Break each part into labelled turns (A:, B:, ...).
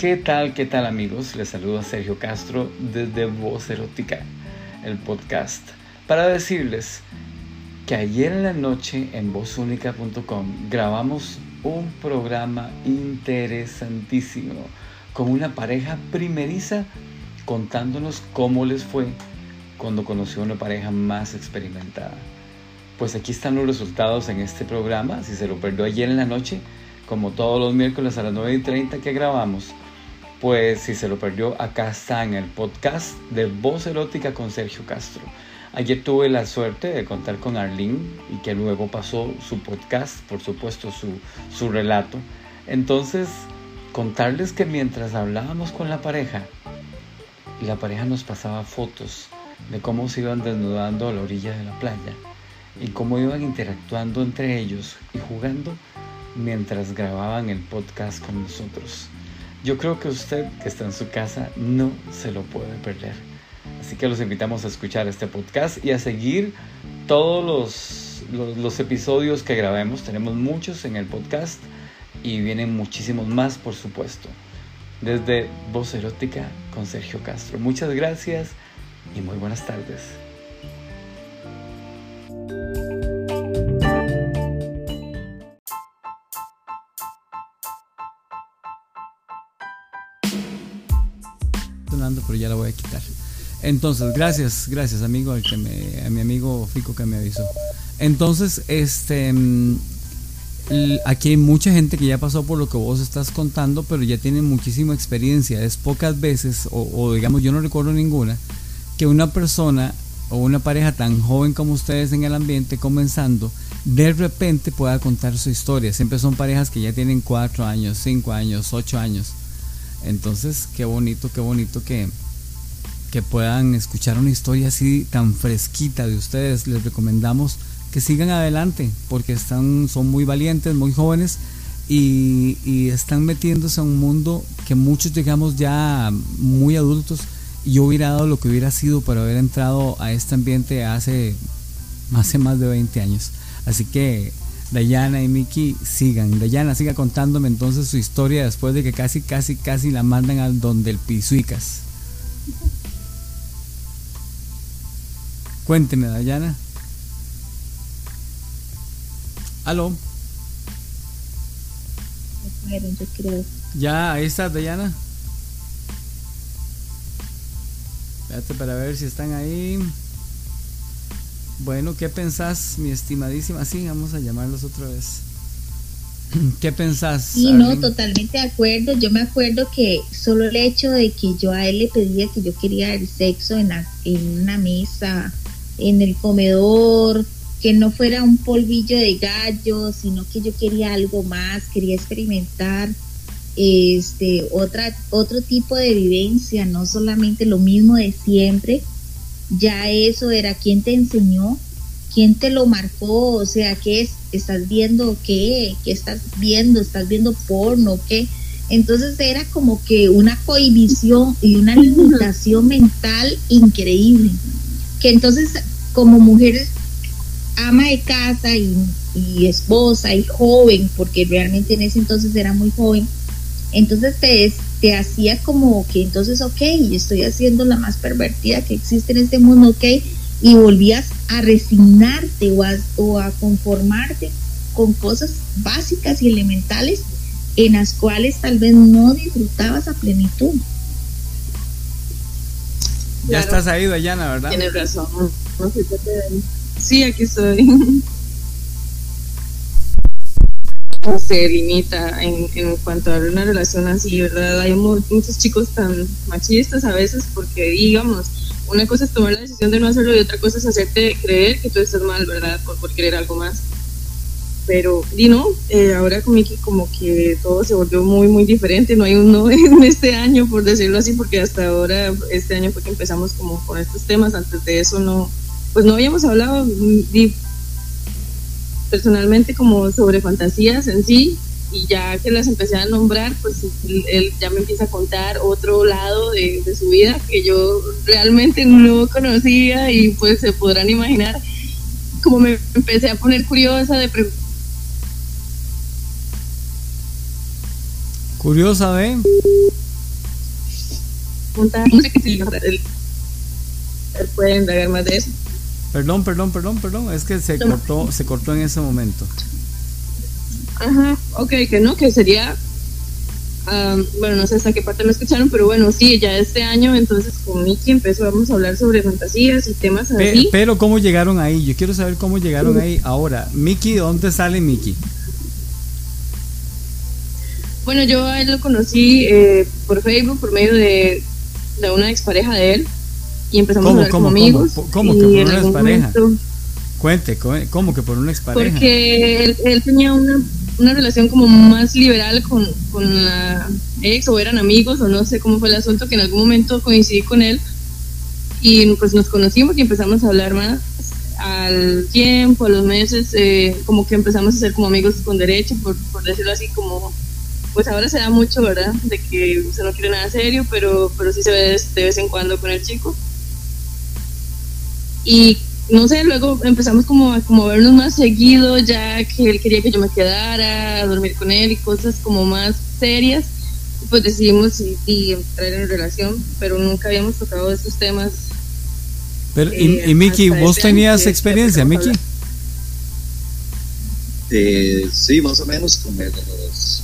A: ¿Qué tal, qué tal amigos? Les saluda Sergio Castro desde Voz Erótica, el podcast, para decirles que ayer en la noche en vozúnica.com grabamos un programa interesantísimo con una pareja primeriza contándonos cómo les fue cuando conoció a una pareja más experimentada. Pues aquí están los resultados en este programa. Si se lo perdió ayer en la noche, como todos los miércoles a las 9 y 30 que grabamos, pues si se lo perdió, acá está en el podcast de Voz Erótica con Sergio Castro. Ayer tuve la suerte de contar con Arlene y que luego pasó su podcast, por supuesto su, su relato. Entonces, contarles que mientras hablábamos con la pareja, la pareja nos pasaba fotos de cómo se iban desnudando a la orilla de la playa y cómo iban interactuando entre ellos y jugando mientras grababan el podcast con nosotros. Yo creo que usted que está en su casa no se lo puede perder. Así que los invitamos a escuchar este podcast y a seguir todos los, los, episodios que grabemos. Tenemos muchos en el podcast y vienen muchísimos más, por supuesto. Desde Voz Erótica con Sergio Castro. Muchas gracias y muy buenas tardes. Pero ya la voy a quitar. Entonces, gracias, gracias amigo, al que me, a mi amigo Fico que me avisó. Entonces, este, mm, aquí hay mucha gente que ya pasó por lo que vos estás contando, pero ya tiene muchísima experiencia. Es pocas veces, o, digamos, yo no recuerdo ninguna, que una persona o una pareja tan joven como ustedes en el ambiente comenzando, de repente pueda contar su historia. Siempre son parejas que ya tienen cuatro años, cinco años, ocho años. Entonces, qué bonito, qué bonito que, que puedan escuchar una historia así tan fresquita de ustedes. Les recomendamos que sigan adelante porque están, son muy valientes, muy jóvenes y, están metiéndose a un mundo que muchos digamos ya muy adultos. Yo hubiera dado lo que hubiera sido para haber entrado a este ambiente hace, hace más de 20 años. Así que Dayana y Miki sigan. Dayana siga contándome entonces su historia después de que casi, casi, casi la mandan al donde el Pisuicas. Cuénteme, Dayana. ¿Aló? Ya, ahí está, Dayana. Espérate para ver si están ahí. Bueno, ¿qué pensás, mi estimadísima? Sí, vamos a llamarlos otra vez. ¿Qué pensás?
B: Sí, no, totalmente de acuerdo. Yo me acuerdo que solo el hecho de que yo a él le pedía que yo quería el sexo en, en una mesa, en el comedor, que no fuera un polvillo de gallo, sino que yo quería algo más, quería experimentar este otra otro tipo de vivencia, no solamente lo mismo de siempre ya eso era quién te enseñó, quién te lo marcó, o sea, qué es, estás viendo qué, qué estás viendo, estás viendo porno, qué. Entonces era como que una cohibición y una limitación mental increíble. Que entonces como mujer ama de casa y, y esposa y joven, porque realmente en ese entonces era muy joven, entonces te, te hacía como que entonces, ok, estoy haciendo la más pervertida que existe en este mundo, ok, y volvías a resignarte o a, o a conformarte con cosas básicas y elementales en las cuales tal vez no disfrutabas a plenitud.
A: Ya estás ahí, Dayana, ¿verdad?
C: Tienes razón. Sí, aquí estoy. se limita en, en cuanto a una relación así, ¿verdad? Hay muchos chicos tan machistas a veces porque, digamos, una cosa es tomar la decisión de no hacerlo y otra cosa es hacerte creer que tú estás mal, ¿verdad? Por, por querer algo más. Pero, Dino, eh, ahora como que, como que todo se volvió muy, muy diferente. No hay uno en este año, por decirlo así, porque hasta ahora, este año fue que empezamos como con estos temas. Antes de eso no, pues no habíamos hablado personalmente como sobre fantasías en sí y ya que las empecé a nombrar, pues él, ya me empieza a contar otro lado de, su vida que yo realmente no conocía y pues se podrán imaginar como me empecé a poner curiosa de
A: Curiosa, ¿eh?
C: punta, no sé qué se él, él puede indagar más de eso.
A: Perdón, perdón, perdón, perdón, es que se cortó, se cortó en ese momento.
C: Ajá, ok, que no, que sería bueno, no sé hasta qué parte lo escucharon, pero bueno, sí, ya este año entonces con Miki empezamos a hablar sobre fantasías y temas así.
A: Pero ¿cómo llegaron ahí? Yo quiero saber cómo llegaron ahí ahora. Miki, ¿dónde sale Miki?
C: Bueno, yo a él lo conocí eh, por Facebook por medio de, de, una expareja de él y empezamos a hablar como amigos.
A: ¿Cómo, que por una expareja? Cuente, ¿cómo que por una expareja?
C: Porque él, él tenía una una relación como más liberal con, con la ex o eran amigos o no sé cómo fue el asunto que en algún momento coincidí con él y pues nos conocimos y empezamos a hablar más al tiempo, a los meses, eh, como que empezamos a ser como amigos con derecho, por, por decirlo así, como pues ahora se da mucho, ¿verdad? De que usted no quiere nada serio, pero, pero sí se ve de vez en cuando con el chico. Y no sé, luego empezamos como a como vernos más seguido, ya que él quería que yo me quedara, a dormir con él y cosas como más serias. Pues decidimos y, entrar en relación, pero nunca habíamos tocado esos temas.
A: Pero, y, eh, Miki, ¿vos tenías experiencia, Miki?
D: Eh, sí, más o menos, como los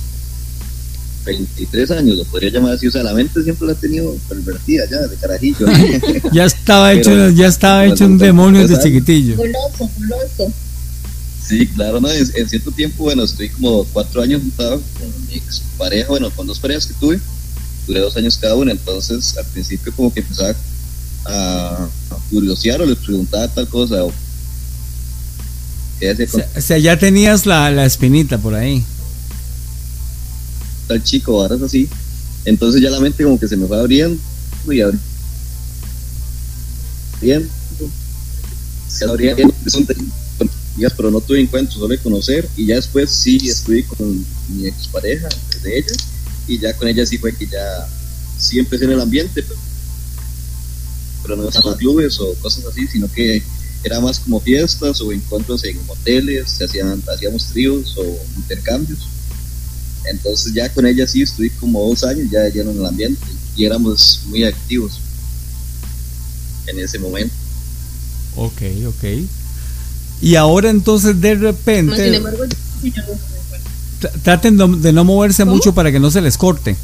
D: 23 años, lo podría llamar así, o sea, la mente siempre la ha tenido pervertida ya, de carajillo.
A: ya estaba hecho, ya estaba hecho un demonio de chiquitillo.
D: Sí, claro, no, en, cierto tiempo, bueno, estoy como cuatro años juntado con mi ex pareja, bueno, con dos parejas que tuve, duré dos años cada una, entonces al principio como que empezaba a, curiosear o les preguntaba tal cosa. O,
A: o sea, ya tenías la, la espinita por ahí
D: tal chico, ahora es así. Entonces ya la mente como que se me fue abriendo y abriendo. Bien. Se abriendo, pero no tuve encuentros, solo de conocer. Y ya después sí estuve con mi expareja de ella. Y ya con ella sí fue que ya sí empecé en el ambiente, pero, no en clubes o cosas así, sino que era más como fiestas o encuentros en hoteles, se hacían, hacíamos tríos o intercambios entonces ya con ella sí estuve como dos años ya lleno en el ambiente y éramos muy activos en ese momento.
A: Ok, ok. Y ahora entonces de repente... traten de no moverse mucho para que no se les corte.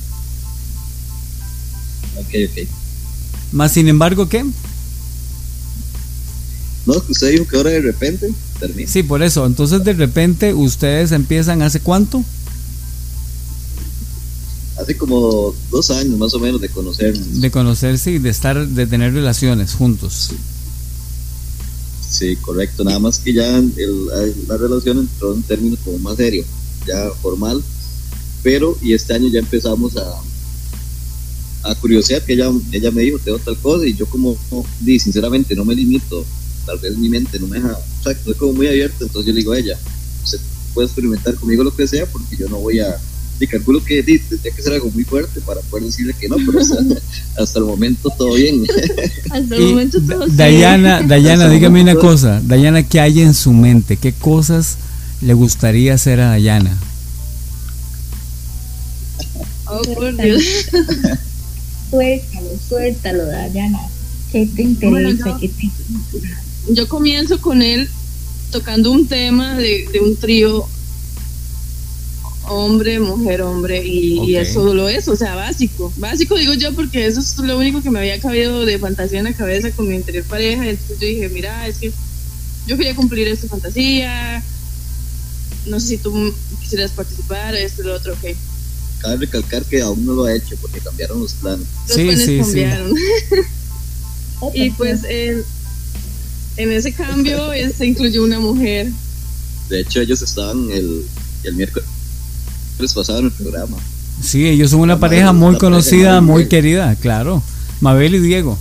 D: Ok, ok.
A: Más sin embargo, ¿qué?
D: No, usted dijo que ahora de repente termina.
A: Sí, por eso. Entonces de repente ustedes empiezan hace cuánto?
D: Hace como dos años más o menos de conocernos.
A: De conocerse y de estar, de tener relaciones juntos.
D: Sí, correcto. Nada más que ya la relación entró en términos como más serio, ya formal. Pero, y este año ya empezamos a, a curiosear, que ella, ella me dijo, tengo tal cosa, y yo como, di, sinceramente, no me limito. Tal vez mi mente no me deja, o sea, estoy como muy abierto, entonces yo le digo a ella, usted puede experimentar conmigo lo que sea, porque yo no voy a y calculo que tendría que ser algo muy fuerte para poder decirle que no, pero hasta, el momento todo bien.
C: hasta el momento todo bien.
A: Dayana, Dayana dígame una cosa. Dayana, ¿qué hay en su mente? ¿Qué cosas le gustaría hacer a Dayana?
C: Oh, por Dios.
B: suéltalo, suéltalo, Dayana. ¿Qué te interesa?
C: yo, comienzo con él tocando un tema de, de un trío hombre, mujer, hombre, y, eso solo es, o sea, básico. Básico digo yo porque eso es lo único que me había cabido de fantasía en la cabeza con mi anterior pareja. Entonces yo dije, mira, es que yo quería cumplir esta fantasía. No sé si tú quisieras participar, esto y lo otro, ok.
D: Cabe recalcar que aún no lo ha hecho porque cambiaron los planes.
C: Los sí, planes cambiaron. y pues en, en ese cambio se incluyó una mujer.
D: De hecho, ellos estaban el, el miércoles pasado en el programa.
A: Sí, ellos son una pareja muy conocida, muy querida, claro. Mabel y Diego.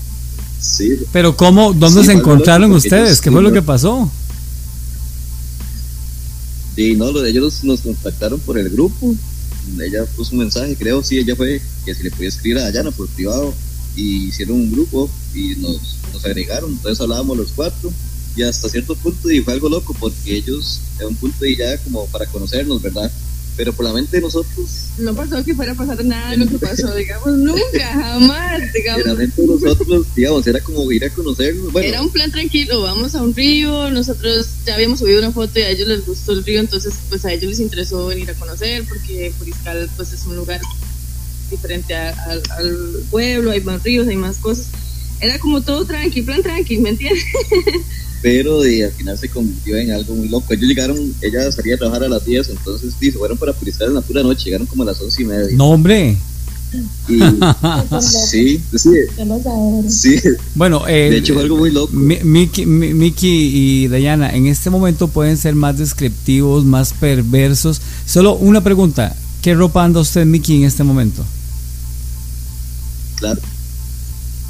D: Sí.
A: Pero ¿cómo, dónde se encontraron ustedes? ¿Qué fue lo que pasó?
D: Sí, no, ellos nos contactaron por el grupo. Ella puso un mensaje, creo, sí, ella fue que si le podía escribir a Dayana por privado y hicieron un grupo y nos, nos agregaron. Entonces hablábamos los cuatro y hasta cierto punto y fue algo loco porque ellos, a un punto y ya como para conocernos, ¿verdad? Pero por la mente de nosotros.
C: No pasó que fuera a pasar nada de lo que pasó, digamos, nunca, jamás, digamos.
D: La mente de nosotros, digamos, era como ir a conocernos. Bueno,
C: Era un plan tranquilo, vamos a un río, nosotros ya habíamos subido una foto y a ellos les gustó el río, entonces pues a ellos les interesó venir a conocer porque Puriscal pues es un lugar diferente a- al pueblo, hay más ríos, hay más cosas. Era como todo tranqui, plan tranqui, ¿me entiendes?
D: pero y al final se convirtió en algo muy loco. Ellos llegaron, ella salía a trabajar a las 10, entonces sí, se fueron para Puriscal en la pura noche, llegaron como a las 11 y media.
A: No, hombre.
D: Y, sí, sí, sí,
A: Bueno, eh,
D: de hecho fue algo muy loco.
A: Mi- Miki, Mi- Miki y Dayana, en este momento pueden ser más descriptivos, más perversos. Solo una pregunta. ¿Qué ropa anda usted, Miki, en este momento?
D: Claro.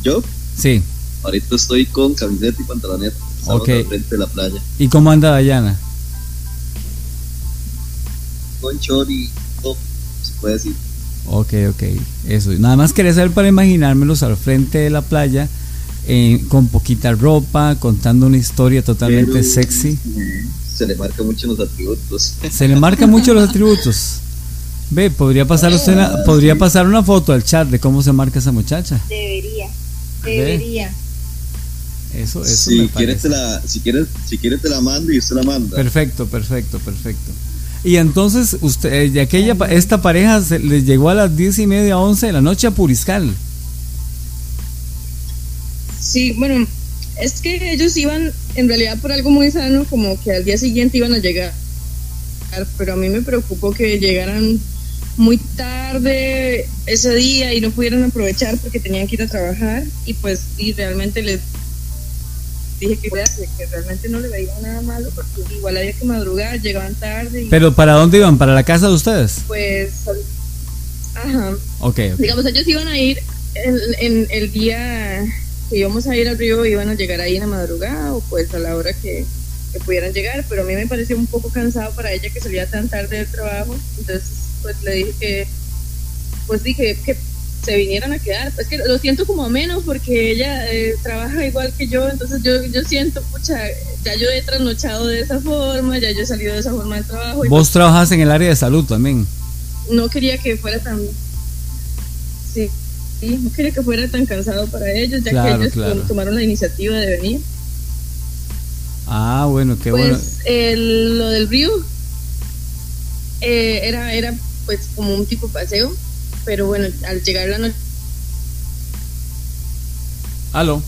D: Yo,
A: Sí.
D: ahorita estoy con camiseta y pantaloneta. Estamos
A: Ok.
D: al frente de la playa.
A: ¿Y cómo anda Dayana?
D: Con top, se puede decir.
A: Ok, ok. Eso. Nada más quería saber para imaginármelos al frente de la playa, eh, con poquita ropa, contando una historia totalmente
D: Pero,
A: sexy.
D: eh, Se le marca mucho los atributos.
A: Se le marcan mucho los atributos. Ve, podría pasar usted una, podría pasar una foto al chat de cómo se marca esa muchacha.
B: Debería,
A: Ve. Eso, eso
D: si
A: me
D: quieres
A: parece.
D: te la, si quieres, si quieres te la mando y usted la manda.
A: Perfecto, perfecto, perfecto. Y entonces, usted, eh, de aquella, pa- esta pareja se, les llegó a las diez y media, once de la noche a Puriscal.
C: Sí, bueno, es que ellos iban en realidad por algo muy sano, como que al día siguiente iban a llegar, pero a mí me preocupó que llegaran muy tarde ese día y no pudieran aprovechar porque tenían que ir a trabajar y pues y realmente les dije que, que realmente no le veía nada malo porque igual había que madrugar, llegaban tarde y
A: Pero ¿para dónde iban? ¿Para la casa de ustedes?
C: pues ajá,
A: Ok, ok.
C: digamos, ellos iban a ir en, en el día que íbamos a ir al río, iban a llegar ahí en la madrugada o pues a la hora que, que pudieran llegar, pero a mí me pareció un poco cansado para ella que salía tan tarde del trabajo, entonces pues le dije que, pues dije que se vinieran a quedar, es que lo siento como menos porque ella eh, trabaja igual que yo, entonces yo, yo siento, pucha, ya yo he trasnochado de esa forma, ya yo he salido de esa forma del trabajo y
A: Vos trabajas en el área de salud también.
C: no quería que fuera tan sí, sí, no quería que fuera tan cansado para ellos ya
A: Claro,
C: que ellos
A: claro.
C: tomaron la iniciativa de venir
A: Ah, bueno, qué
C: pues
A: bueno.
C: el- lo del río eh, era era pues como un tipo paseo pero bueno al llegar la noche
A: Aló.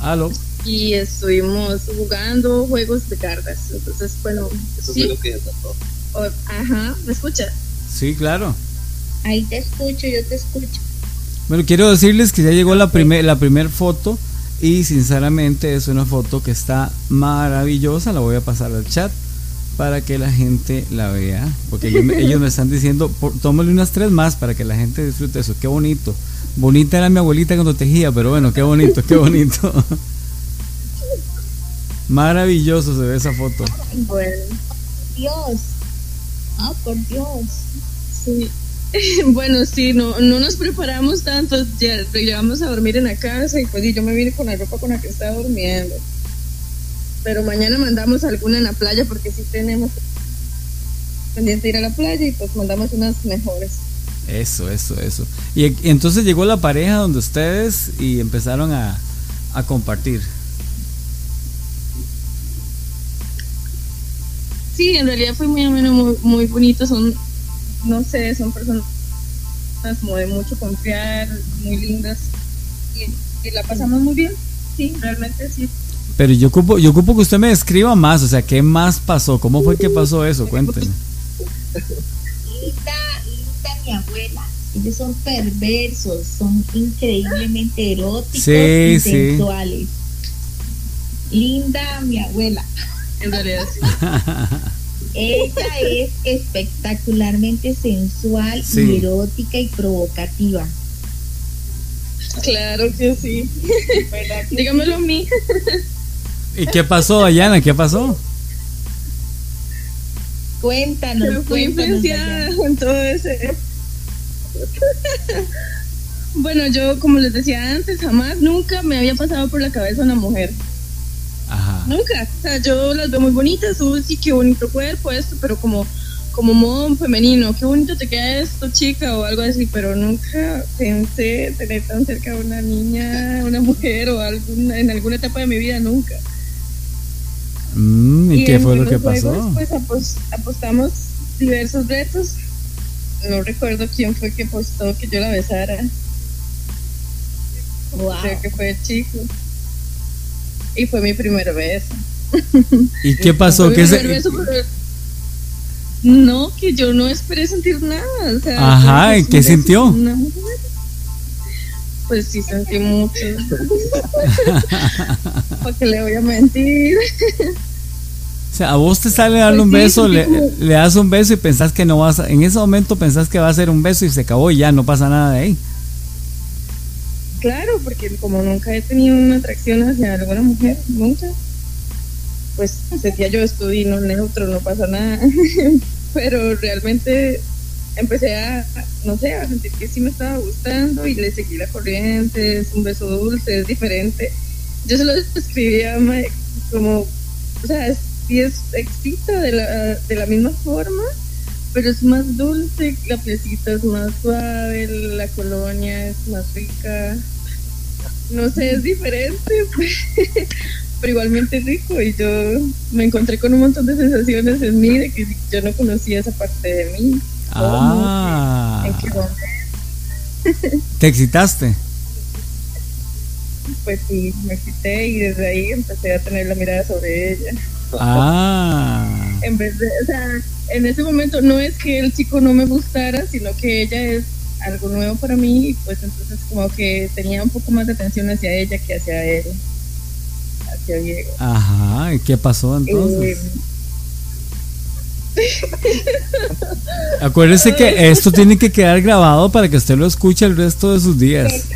A: Aló.
C: y estuvimos jugando juegos de cartas entonces bueno
D: Eso
C: sí,
D: fue lo que desató.
C: o- ajá me escucha
A: Sí, claro.
B: Ahí te escucho, yo te escucho.
A: Bueno, quiero decirles que ya llegó la primer, la primer foto y sinceramente es una foto que está maravillosa. La voy a pasar al chat para que la gente la vea. Porque ellos me, están diciendo, por, tómale unas tres más para que la gente disfrute eso. Qué bonito. Bonita era mi abuelita cuando tejía, pero bueno, qué bonito, qué bonito. Maravilloso se ve esa foto.
C: bueno
B: Dios. Ah, por Dios.
C: Sí. Bueno, sí, no, no nos preparamos tanto, ya llegamos a dormir en la casa y pues y yo me vine con la ropa con la que estaba durmiendo. Pero mañana mandamos alguna en la playa porque sí tenemos pendiente ir a la playa y pues mandamos unas mejores.
A: Eso, eso, eso. Y, y entonces llegó la pareja donde ustedes y empezaron a, a compartir.
C: Sí, en realidad fue muy ameno, muy, muy bonito, son, no sé, son personas como de mucho confiar, muy lindas y, y la pasamos muy bien, sí, realmente sí.
A: Pero yo ocupo, yo ocupo que usted me describa más, o sea, ¿qué más pasó? ¿Cómo fue que pasó eso? Cuéntenme.
B: Linda, linda mi abuela. Ellos son perversos, son increíblemente eróticos
A: Sí,
B: y
A: sí.
B: sensuales. Linda mi abuela.
C: En realidad sí.
B: Ella es espectacularmente sensual
A: Sí.
B: y erótica y provocativa.
C: Claro que sí. Dígamelo a mí.
A: ¿Y qué pasó, Dayana? ¿Qué pasó?
B: Cuéntanos.
C: Pero fui
B: cuéntanos,
C: influenciada
B: Dayana.
C: con todo ese. bueno, yo, como les decía antes, jamás, nunca me había pasado por la cabeza una mujer.
A: Ajá.
C: Nunca. O sea, yo las veo muy bonitas, uy, sí, qué bonito cuerpo esto, pero como como modo femenino, qué bonito te queda esto, chica, o algo así, pero nunca pensé tener tan cerca a una niña, una mujer o alguna, en alguna etapa de mi vida, nunca.
A: Mm, ¿Y, qué fue lo que pasó?
C: Pues apostamos diversos retos. No recuerdo quién fue que apostó que yo la besara. Creo que fue el chico. Y fue mi primer beso.
A: ¿Y qué pasó? ¿Qué se...
C: No, que yo no esperé sentir nada. O sea,
A: Ajá, pues, ¿y qué sintió?
C: Pues sí sentí mucho. Porque le voy a mentir.
A: O sea, a vos te sale darle un pues beso, le, le, das un beso y pensás que no vas a, en ese momento pensás que va a ser un beso y se acabó y ya no pasa nada de ahí.
C: Claro, porque como nunca he tenido una atracción hacia alguna mujer, nunca, pues sentía yo no neutro, no pasa nada. pero realmente empecé a, no sé, a sentir que sí me estaba gustando y le seguí la corriente, es un beso dulce, es diferente. Yo se lo describía como, o sea, sí es excita de la, de la misma forma, pero es más dulce, la piecita es más suave, la colonia es más rica. No sé, es diferente, pero igualmente rico y yo me encontré con un montón de sensaciones en mí de que yo no conocía esa parte de mí.
A: Ah. ¿Te excitaste?
C: Pues sí, me excité y desde ahí empecé a tener la mirada sobre ella.
A: Ah.
C: En vez de, o sea, en ese momento no es que el chico no me gustara, sino que ella es algo nuevo para mí y pues entonces como que tenía un poco más de atención hacia ella que hacia él.
A: Ajá, ¿y qué pasó entonces? Eh, Acuérdese que esto tiene que quedar grabado para que usted lo escuche el resto de sus días.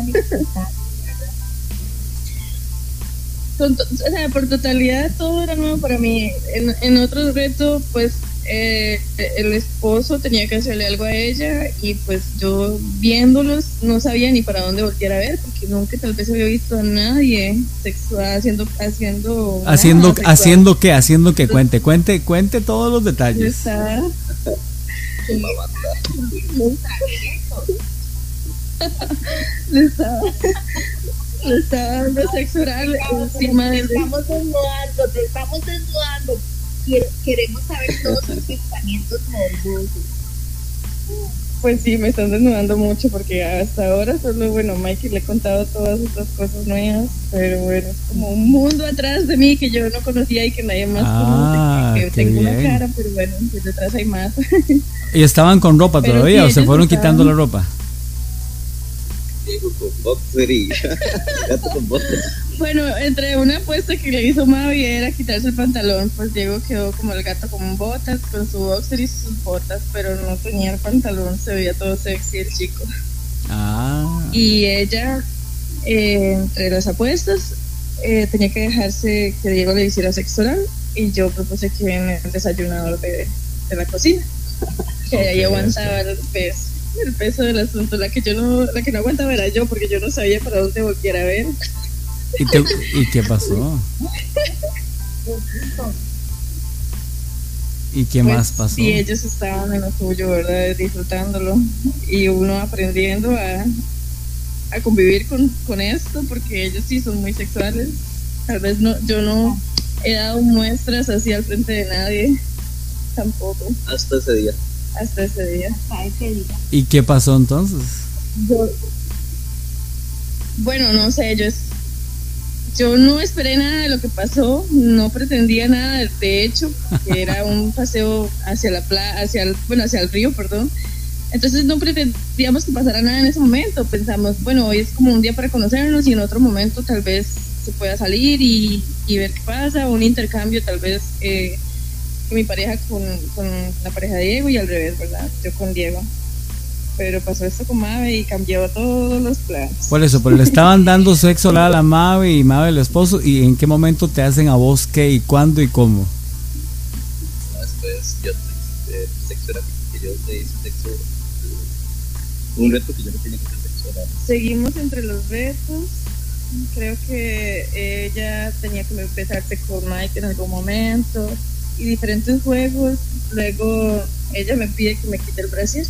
C: o sea, por totalidad todo era nuevo para mí. En, en otros retos, pues eh, el esposo tenía que hacerle algo a ella y pues yo viéndolos no sabía ni para dónde voltear a ver porque nunca tal vez había visto a nadie sexual haciendo haciendo
A: haciendo haciendo qué haciendo que cuente cuente cuente todos los detalles
C: le estaba le estaba dando sexo oral encima
B: de estamos desnudando te estamos desnudando queremos saber todos sus pensamientos morbosos.
C: Pues sí, me están desnudando mucho porque hasta ahora solo, bueno, Mikey le he contado todas estas cosas nuevas, pero bueno, es como un mundo atrás de mí que yo no conocía y que nadie más
A: ah,
C: conoce, que, tengo una cara, pero bueno, detrás hay más.
A: ¿Y estaban con ropa todavía o se fueron quitando la ropa?
C: Bueno, entre una apuesta que le hizo Mavi era quitarse el pantalón, pues Diego quedó como el gato con botas, con su boxer y sus botas, pero no tenía el pantalón, se veía todo sexy el chico.
A: Ah.
C: Y ella, eh, entre las apuestas, eh, tenía que dejarse que Diego le hiciera sexo oral y yo propuse que en el desayunador de, de la cocina, que ahí aguantaba el peso el peso del asunto. La que yo no, la que no aguantaba era yo, porque yo no sabía para dónde volviera a ver.
A: ¿Y, qué pasó? ¿Y qué pues, más pasó?
C: Y ellos estaban en lo suyo, ¿verdad? Disfrutándolo. Y uno aprendiendo a, a convivir con, con esto, porque ellos sí son muy sexuales. Tal vez no, yo no he dado muestras así al frente de nadie, tampoco.
D: Hasta ese día
C: hasta ese día.
A: ¿Y qué pasó entonces?
C: bueno, no sé, yo yo no esperé nada de lo que pasó, no pretendía nada, de hecho, que era un paseo hacia la playa, hacia el, bueno, hacia el río, perdón. Entonces no pretendíamos que pasara nada en ese momento. Pensamos, bueno, hoy es como un día para conocernos y en otro momento tal vez se pueda salir y, y ver qué pasa, un intercambio tal vez eh, mi pareja con, con la pareja de Diego y al revés, ¿verdad? Yo con Diego. Pero pasó esto con Mabe y cambió todos los planes.
A: Por eso, pero le estaban dando sexo a la Mabe y Mabe el esposo. ¿Y en qué momento te hacen a vos qué y cuándo y cómo?
D: Después yo te sexo era que yo te hice sexo. Un reto que yo no tenía que hacer sexo
C: seguimos entre los retos. Creo que ella tenía que empezarse con Mike en algún momento y diferentes juegos. Luego ella me pide que me quite el brasier.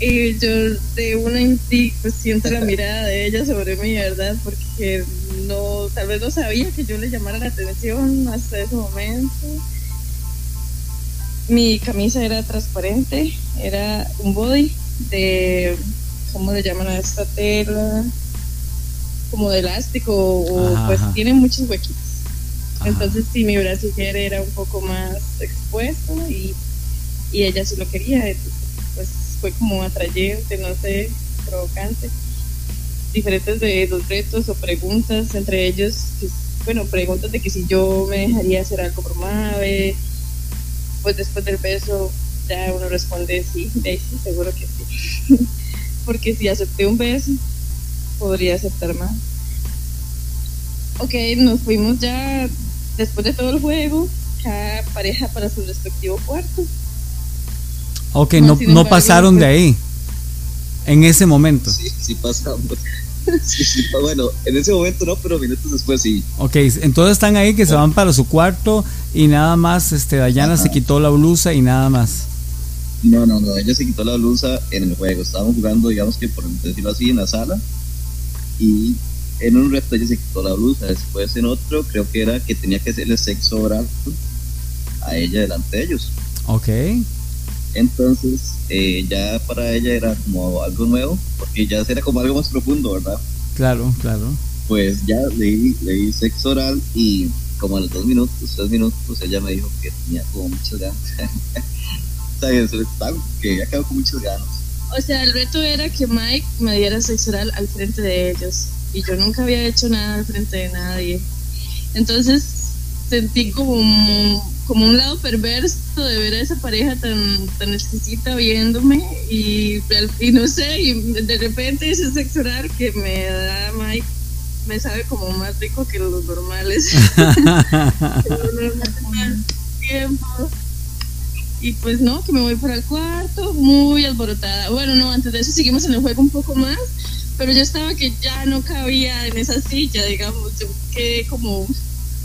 C: Y yo de una pues siento la mirada de ella sobre mí, ¿verdad? Porque no, tal vez no sabía que yo le llamara la atención hasta ese momento. Mi camisa era transparente, era un body de, ¿cómo le llaman a esta tela? Como de elástico o pues tiene muchos huequitos. Entonces sí, mi brasier era un poco más expuesto y, y ella sí lo quería. pues fue como atrayente, no sé, provocante. Diferentes de los retos o preguntas, entre ellos, pues, bueno, preguntas de que si yo me dejaría hacer algo por Mave, pues después del beso ya uno responde sí, de sí, seguro que sí. Porque si acepté un beso, podría aceptar más. Ok, nos fuimos ya después de todo el juego, cada pareja para su respectivo cuarto.
A: Ok, no, no, pasaron de ahí. En ese momento.
D: Sí, sí pasamos. Sí, sí, bueno, en ese momento no, pero minutos después sí.
A: Ok, entonces están ahí que se van para su cuarto y nada más, este, Dayana se quitó la blusa y nada más.
D: No, no, no, ella se quitó la blusa en el juego. Estábamos jugando, digamos que por decirlo así, en la sala. Y en un reto ella se quitó la blusa. Después en otro, creo que era que tenía que hacerle sexo oral a ella delante de ellos.
A: Ok.
D: Entonces, eh, ya para ella era como algo nuevo, porque ya era como algo más profundo, ¿verdad?
A: Claro, claro.
D: Pues ya leí, leí sexo oral y como a los dos minutos, tres minutos, pues ella me dijo que tenía como muchas ganas. o sea, que ya quedó con muchas ganas.
C: O sea, el reto era que Mike me diera sexo oral al frente de ellos. Y yo nunca había hecho nada al frente de nadie. Entonces sentí como como un lado perverso de ver a esa pareja tan, tan exquisita viéndome y, y no sé, y de repente ese sexo oral que me da Mike me sabe como más rico que los normales. tiempo. Y pues no, que me voy para el cuarto, muy alborotada. Bueno, no, antes de eso seguimos en el juego un poco más, pero yo estaba que ya no cabía en esa silla, digamos, yo quedé como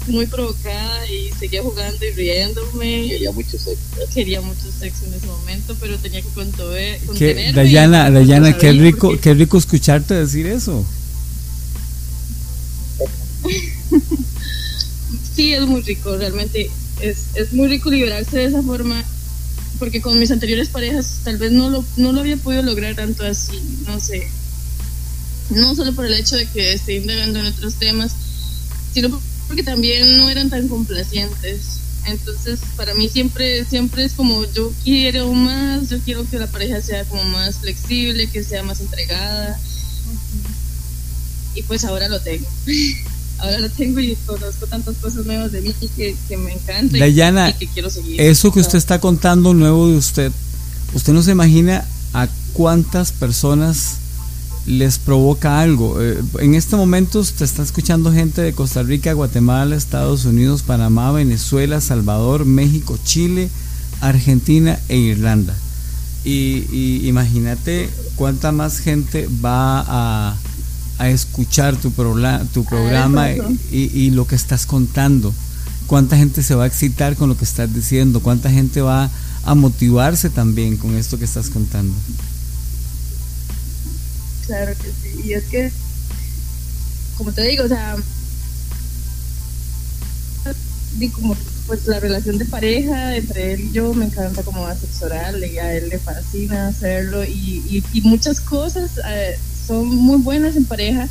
C: muy provocada y seguía jugando y riéndome.
D: Quería mucho sexo.
C: Quería mucho sexo en ese momento, pero tenía que contener.
A: ¿Qué, Dayana, Dayana qué rico, qué rico escucharte decir eso.
C: sí, es muy rico, realmente es, es muy rico liberarse de esa forma, porque con mis anteriores parejas tal vez no lo, no lo había podido lograr tanto así, no sé. No solo por el hecho de que esté indagando en otros temas, sino porque también no eran tan complacientes. Entonces, para mí siempre, siempre es como yo quiero más, yo quiero que la pareja sea como más flexible, que sea más entregada. Y pues ahora lo tengo. ahora lo tengo y conozco tantas cosas nuevas de mí que, que me encanta y que quiero seguir.
A: Eso que usted está contando nuevo de usted, usted no se imagina a cuántas personas les provoca algo. Eh, en este momento te está escuchando gente de Costa Rica, Guatemala, Estados Unidos, Panamá, Venezuela, Salvador, México, Chile, Argentina e Irlanda. Y, imagínate cuánta más gente va a, a escuchar tu, tu ah, programa y, y, lo que estás contando. Cuánta gente se va a excitar con lo que estás diciendo. Cuánta gente va a motivarse también con esto que estás contando.
C: Claro que sí. Y es que, como te digo, o sea, como pues la relación de pareja entre él y yo me encanta como asesorar, y a él le fascina hacerlo y, y, muchas cosas eh, son muy buenas en pareja,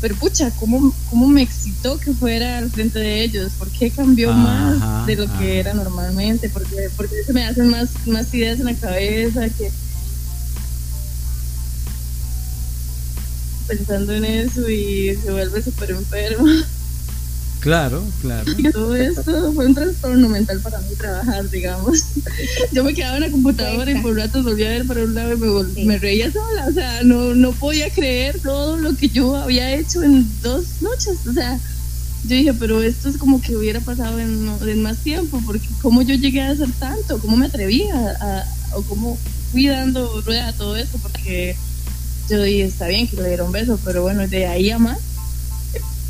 C: pero pucha, ¿cómo, ¿cómo me excitó que fuera al frente de ellos? ¿Por qué cambió más de lo que era normalmente? Porque, porque se me hacen más, más ideas en la cabeza que pensando en eso y se vuelve súper enfermo.
A: Claro, claro.
C: Y todo esto fue un trastorno mental para mí trabajar, digamos. Yo me quedaba en la computadora y por ratos volvía a ver para un lado y me, me reía sola. O sea, no, no podía creer todo lo que yo había hecho en dos noches. O sea, yo dije, pero esto es como que hubiera pasado en, en más tiempo, porque cómo yo llegué a hacer tanto, cómo me atrevía a, o cómo fui dando rueda a todo esto, porque yo dije, está bien que le diera un beso, pero bueno, de ahí a más,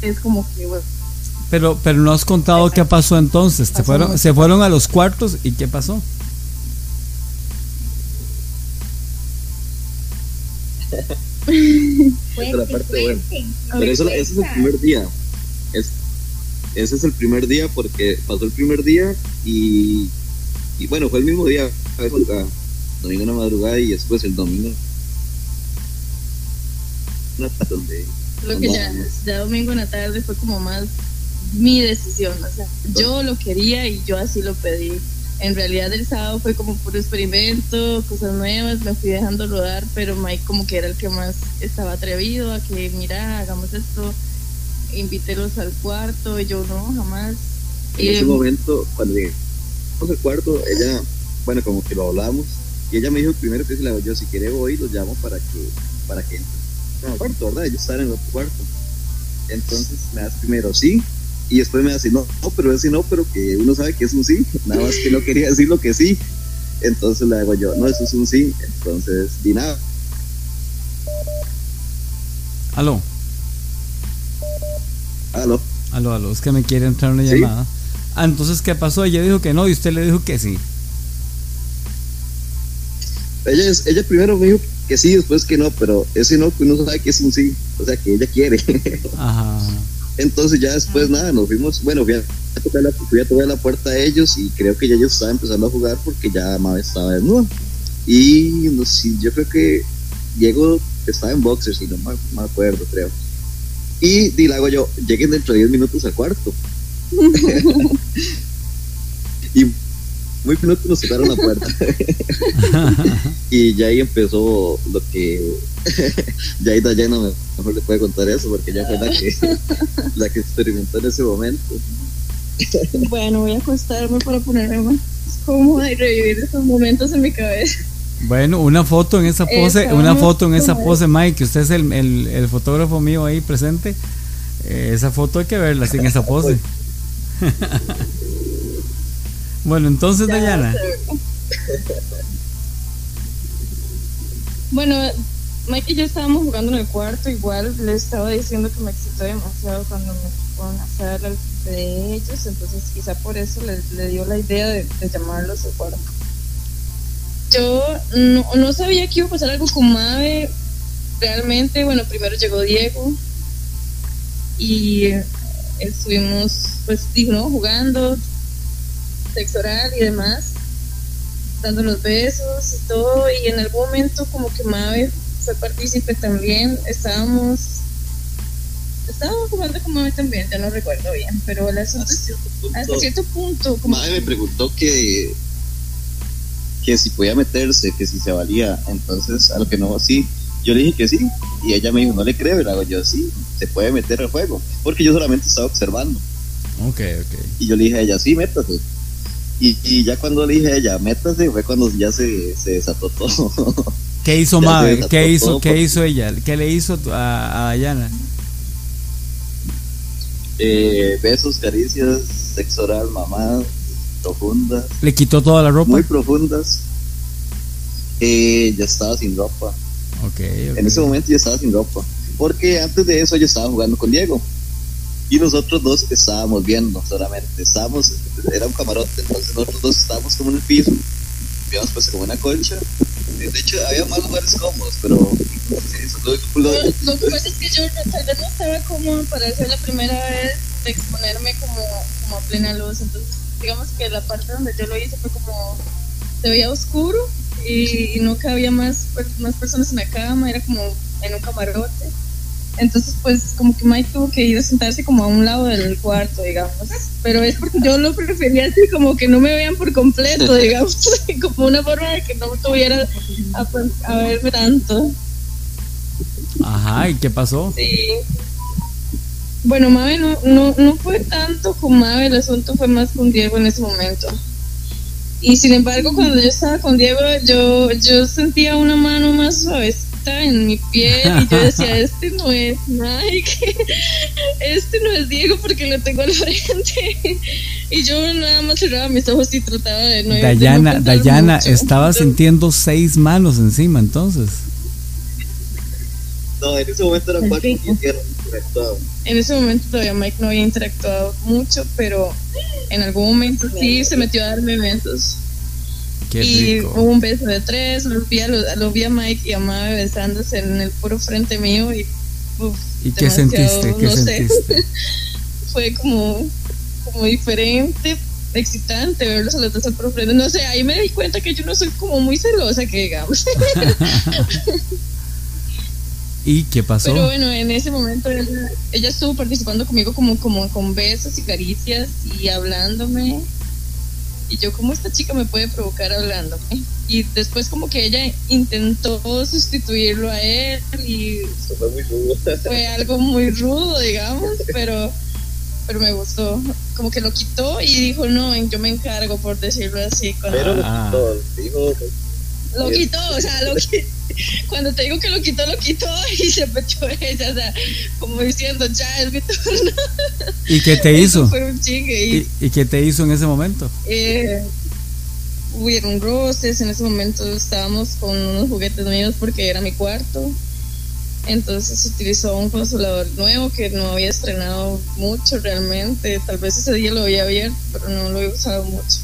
C: es como que, bueno.
A: Pero, pero no has contado qué pasó entonces. Se fueron, se fueron a los cuartos y qué pasó.
D: la parte buena. Pero eso, ese es el primer día. Es, ese es el primer día porque pasó el primer día y, y bueno, fue el mismo día. Domingo en la madrugada y después el domingo.
C: Donde lo que ya, ya domingo en la tarde fue como más mi decisión, o sea, yo lo quería y yo así lo pedí. En realidad el sábado fue como puro experimento, cosas nuevas, me fui dejando rodar, pero Mike como que era el que más estaba atrevido a que, mira, hagamos esto, invítelos al cuarto, y yo no, jamás.
D: En ese momento, cuando llegamos al cuarto, ella, bueno, como que lo hablamos, y ella me dijo primero que si la yo, si quiere voy, los llamo para que, para que entre al cuarto, ¿verdad? Ellos estaban en el otro cuarto. Entonces me das primero sí, y después me hace, no, no, pero ese no, pero que uno sabe que es un sí, nada más que no quería decir lo que sí. Entonces le hago yo, no, eso es un sí, entonces di nada.
A: Aló.
D: Aló.
A: Aló, aló, es que me quiere entrar una llamada. Ah, entonces, ¿qué pasó? Ella dijo que no y usted le dijo que sí.
D: Ella, ella primero me dijo que sí, después que no, pero ese no, que uno sabe que es un sí, o sea, que ella quiere. Ajá. Entonces ya después nada, nos fuimos, bueno, fui a, tocar la, fui a tocar la puerta a ellos y creo que ya ellos estaban empezando a jugar porque ya Mabe estaba desnuda. Y no sé, yo creo que Diego estaba en boxers y no me, acuerdo, creo. Y, y le hago yo, lleguen dentro de 10 minutos al cuarto. y muy pronto nos tocaron la puerta. y ya ahí empezó lo que. ya ahí Dayana mejor le puede contar eso, porque ella fue la que, la que experimentó en ese momento.
C: bueno, voy a acostarme para ponerme más cómoda y revivir esos momentos en mi cabeza.
A: Bueno, una foto en esa pose, una foto en esa pose, Mike, usted es el, el, el fotógrafo mío ahí presente. Eh, esa foto hay que verla en esa pose. Bueno, entonces, Dayana.
C: bueno, Mike y yo estábamos jugando en el cuarto, igual le estaba diciendo que me excitó demasiado cuando me fueron a hacer al de ellos, entonces quizá por eso le, dio la idea de, llamarlos al cuarto. Yo no, no, sabía que iba a pasar algo con Mave, realmente, bueno, primero llegó Diego y estuvimos, pues, ¿no? jugando, sexo oral y demás, dándonos besos y todo, y en algún momento como que Mabe fue partícipe también, estábamos estábamos jugando con Mabe también, ya no recuerdo bien, pero el asunto hasta cierto punto,
D: como Mabe me preguntó que que si podía meterse, que si se valía, entonces a lo que no, sí, yo le dije que sí, y ella me dijo, no le creo, y le hago yo, sí, se puede meter al juego, porque yo solamente estaba observando.
A: Ok, ok.
D: Y yo le dije a ella, sí, métase. Y, ya cuando le dije a ella, métase, fue cuando ya se, se desató todo.
A: ¿Qué hizo Mabe? ¿Qué hizo, ¿qué hizo ella? ¿Qué le hizo a, a Dayana?
D: Eh, besos, caricias, sexo oral, mamadas profundas.
A: ¿Le quitó toda la ropa?
D: Muy profundas. Eh, ya estaba sin ropa.
A: Okay,
D: En ese momento ya estaba sin ropa. Porque antes de eso yo estaba jugando con Diego y nosotros dos estábamos viendo solamente, estábamos, era un camarote, entonces nosotros dos estábamos como en el piso, habíamos puesto como una colcha, de hecho había más lugares cómodos, pero
C: lo, lo, que pasa es que yo tal vez no estaba cómodo para hacer la primera vez de exponerme como, como a plena luz, entonces digamos que la parte donde yo lo hice fue como, se veía oscuro y, y no cabía más, más personas en la cama, era como en un camarote entonces, pues, como que Mike tuvo que ir a sentarse como a un lado del cuarto, digamos. Pero es porque yo lo prefería así, como que no me vean por completo, digamos. como una forma de que no tuviera a, verme tanto.
A: Ajá, ¿y qué pasó?
C: Sí. Bueno, Mabe no, no, no fue tanto con Mabe, el asunto fue más con Diego en ese momento. Y sin embargo, cuando yo estaba con Diego, yo, yo sentía una mano más suave en mi piel y yo decía, este no es Mike, este no es Diego porque lo tengo al frente. Y yo nada más cerraba mis ojos y trataba de no
A: Dayana, Dayana estaba sintiendo seis manos encima entonces.
D: No, en ese momento era y interactuado.
C: En ese momento todavía Mike no había interactuado mucho, pero en algún momento sí se metió a darme besos.
A: Qué
C: y
A: rico.
C: hubo un beso de tres, lo vi, a, lo, lo vi a Mike y a Mabe besándose en el puro frente mío y uf,
A: ¿Y qué sentiste? ¿Qué
C: no sé, fue como, como diferente, excitante verlos a los dos al puro frente. No sé, ahí me di cuenta que yo no soy como muy celosa, que digamos.
A: ¿Y qué pasó?
C: Pero bueno, en ese momento ella, ella estuvo participando conmigo como, como con besos y caricias y hablándome. Y yo, ¿cómo esta chica me puede provocar hablándome? Y después como que ella intentó sustituirlo a él y
D: Eso fue muy rudo.
C: fue algo muy rudo, digamos, pero, pero me gustó. Como que lo quitó y dijo, no, yo me encargo, por decirlo así. Cuando
D: Pero lo
A: Ah.
D: quitó, dijo,
C: lo quitó, o sea, lo qui- cuando te digo que lo quitó, lo quitó y se pechó ella, o sea, como diciendo, ya es mi turno.
A: ¿Y qué te hizo?
C: Fue un chingue y
A: ¿Y, y qué te hizo en ese momento?
C: eh, hubieron roces, en ese momento estábamos con unos juguetes míos porque era mi cuarto. Entonces se utilizó un consolador nuevo que no había estrenado mucho realmente. Tal vez ese día lo había abierto, pero no lo había usado mucho.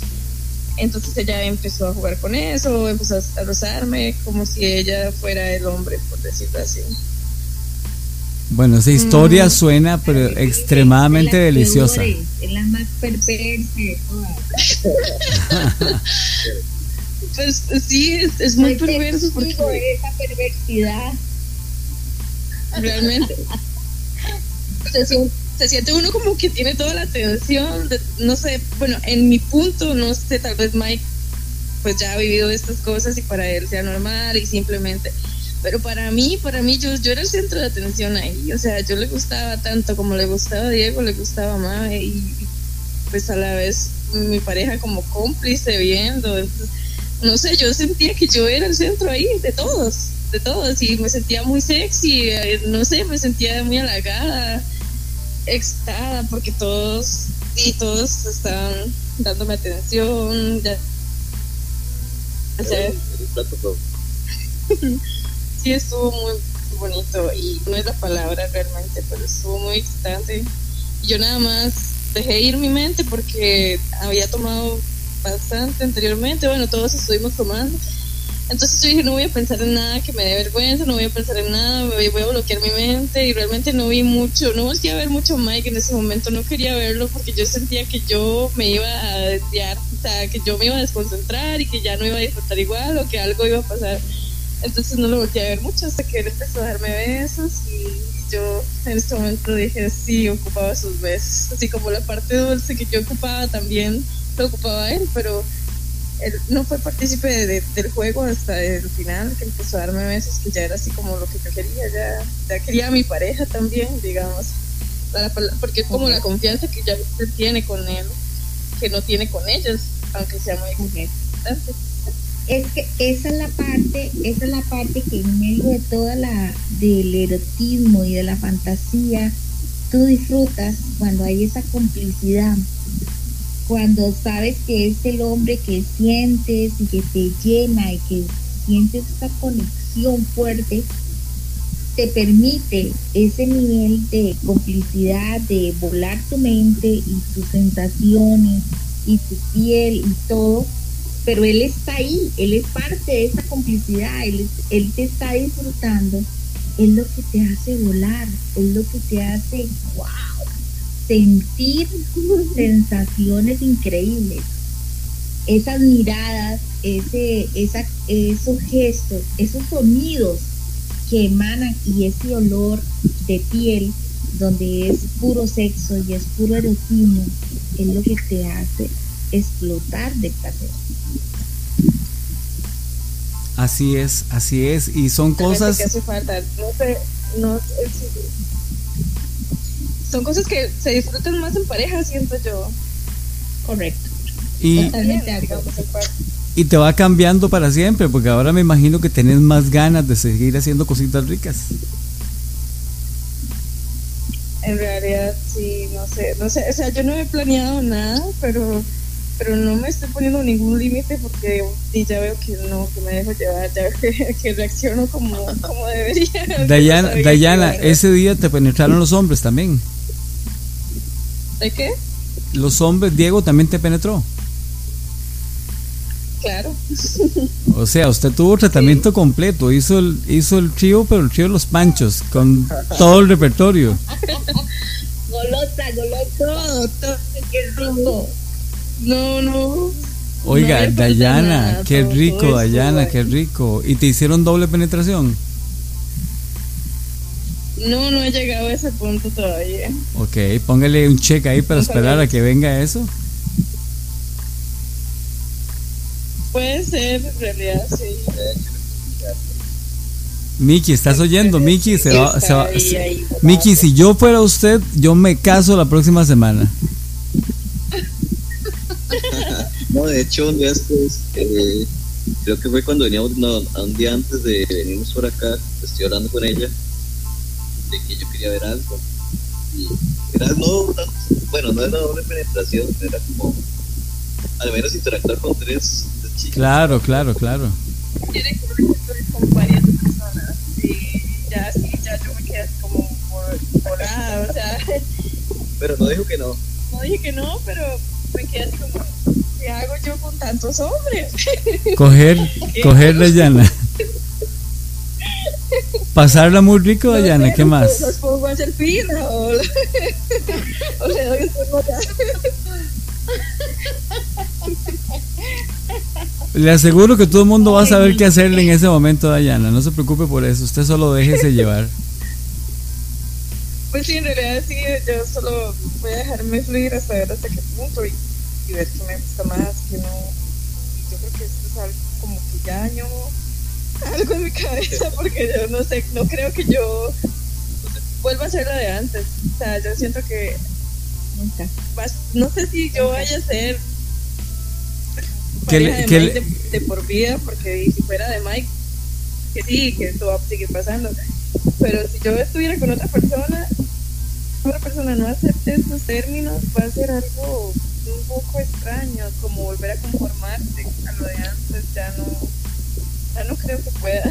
C: Entonces ella empezó a jugar con eso, empezó a rozarme como si ella fuera el hombre, por decirlo así.
A: Bueno, esa historia
C: Mm.
A: suena pero extremadamente
B: Es de las
A: deliciosa.
B: peores, Es la más perversa de todas.
C: Pues sí, es, es muy
B: Soy
C: perverso porque
B: de esa perversidad.
C: realmente se siente, se siente uno como que tiene toda la atención, no sé, bueno, en mi punto, no sé, tal vez Mike pues ya ha vivido estas cosas y para él sea normal y simplemente, pero para mí, para mí yo, yo era el centro de atención ahí, o sea, yo le gustaba tanto como le gustaba a Diego, le gustaba a Mae y, y, pues a la vez mi pareja como cómplice viendo, entonces, no sé, yo sentía que yo era el centro ahí de todos, de todos, y me sentía muy sexy, eh, no sé, me sentía muy halagada, excitada, porque todos, y todos estaban dándome atención, ya, sea, sí estuvo muy bonito, y no es la palabra realmente, pero estuvo muy excitante. Yo nada más dejé ir mi mente porque había tomado bastante anteriormente, bueno, todos estuvimos tomando. Entonces yo dije, no voy a pensar en nada que me dé vergüenza, no voy a pensar en nada, voy a bloquear mi mente y realmente no vi mucho, no volteé a ver mucho a Mike en ese momento, no quería verlo porque yo sentía que yo me iba a desviar, o sea, que yo me iba a desconcentrar y que ya no iba a disfrutar igual o que algo iba a pasar. Entonces no lo volteé a ver mucho hasta que él empezó a darme besos y yo en este momento dije, sí, ocupaba sus besos, así como la parte dulce que yo ocupaba también lo ocupaba él, pero él no fue partícipe de- de- del juego hasta el final, que empezó a darme besos, que ya era así como lo que yo quería, ya, ya quería a mi pareja también, digamos, Para- porque es como la confianza que ya usted tiene con él, que no tiene con ellos, aunque sea muy importante.
B: Es que esa es la parte, esa es la parte que en medio de toda la del erotismo y de la fantasía, tú disfrutas cuando hay esa complicidad, cuando sabes que es el hombre que sientes y que te llena y que sientes esa conexión fuerte, te permite ese nivel de complicidad, de volar tu mente y tus sensaciones y tu piel y todo, pero él está ahí, él es parte de esa complicidad, él, él te está disfrutando, es lo que te hace volar, es lo que te hace, wow, sentir sensaciones increíbles. Esas miradas, ese, esa, esos gestos, esos sonidos que emanan y ese olor de piel donde es puro sexo y es puro erotismo, es lo que te hace explotar de placer.
A: Así es, así es. Y son
C: Realmente
A: cosas...
C: que hace falta, no sé, no sé si- son cosas que se disfrutan más en pareja, siento yo.
B: Correcto.
A: Y, y te va cambiando para siempre, porque ahora me imagino que tenés más ganas de seguir haciendo cositas ricas.
C: En realidad, sí, no sé, no sé, o sea, yo no he planeado nada, pero pero no me estoy poniendo ningún límite porque y ya veo que no, que me dejo llevar, ya que, que reacciono como, como debería.
A: Dayana, Dayana ese día te penetraron los hombres también.
C: ¿De qué?
A: Los hombres, Diego también te penetró.
C: Claro.
A: O sea, usted tuvo tratamiento completo, hizo el, hizo el trío, pero el trío de los panchos, con todo el repertorio.
B: Golosa, golosa.
C: Todo, qué rico. No, no.
A: Oiga,
C: No
A: Dayana,
C: nada,
A: qué rico, Dayana, qué rico. ¿Y te hicieron doble penetración?
C: No, no he llegado a ese punto todavía.
A: Ok, póngale un check ahí para esperar a que venga eso.
C: Puede ser, en realidad, sí.
A: Miki, ¿estás oyendo? Miki, se va, se va- se- Miki, si yo fuera usted, yo me caso la próxima semana.
D: No, de hecho, un día después, eh, creo que fue cuando veníamos, no, un día antes de venirnos por acá, estoy hablando con ella de que yo quería ver algo. Y era no, tanto- bueno, no era doble penetración, era como al menos interactuar con tres, tres chicas.
A: Claro, claro, claro.
C: Quiere que yo estoy con varias personas. Y ya, sí, ya yo me quedé así como por, volada, o sea,
D: Pero no dijo que no.
C: no dije que no, pero me quedé así como, ¿qué hago yo con tantos hombres?
A: Coger, coger Dayana. Pasarla muy rico, Dayana, ¿qué más?
C: Los pongo a hacer fila o, o le doy un.
A: Le aseguro que todo el mundo va a saber qué hacerle en ese momento, Dayana. No se preocupe por eso. Usted solo déjese llevar.
C: Pues sí, en realidad sí, yo solo voy a dejarme fluir hasta ver hasta qué punto y, y ver qué me gusta más, que no. Y yo creo que esto es algo como que ya dañó algo en mi cabeza porque yo no sé, no creo que yo vuelva a ser la de antes. O sea, yo siento que
B: Nunca.
C: no sé si yo vaya a ser
A: ¿Qué le-
C: de
A: qué
C: Mike
A: le-
C: de, de por vida, porque si fuera de Mike, que sí, que esto va a seguir pasando. Pero si yo estuviera con otra persona, otra persona no acepte estos términos, va a ser algo un poco extraño, como volver a conformarse a lo de antes, ya no, no creo que pueda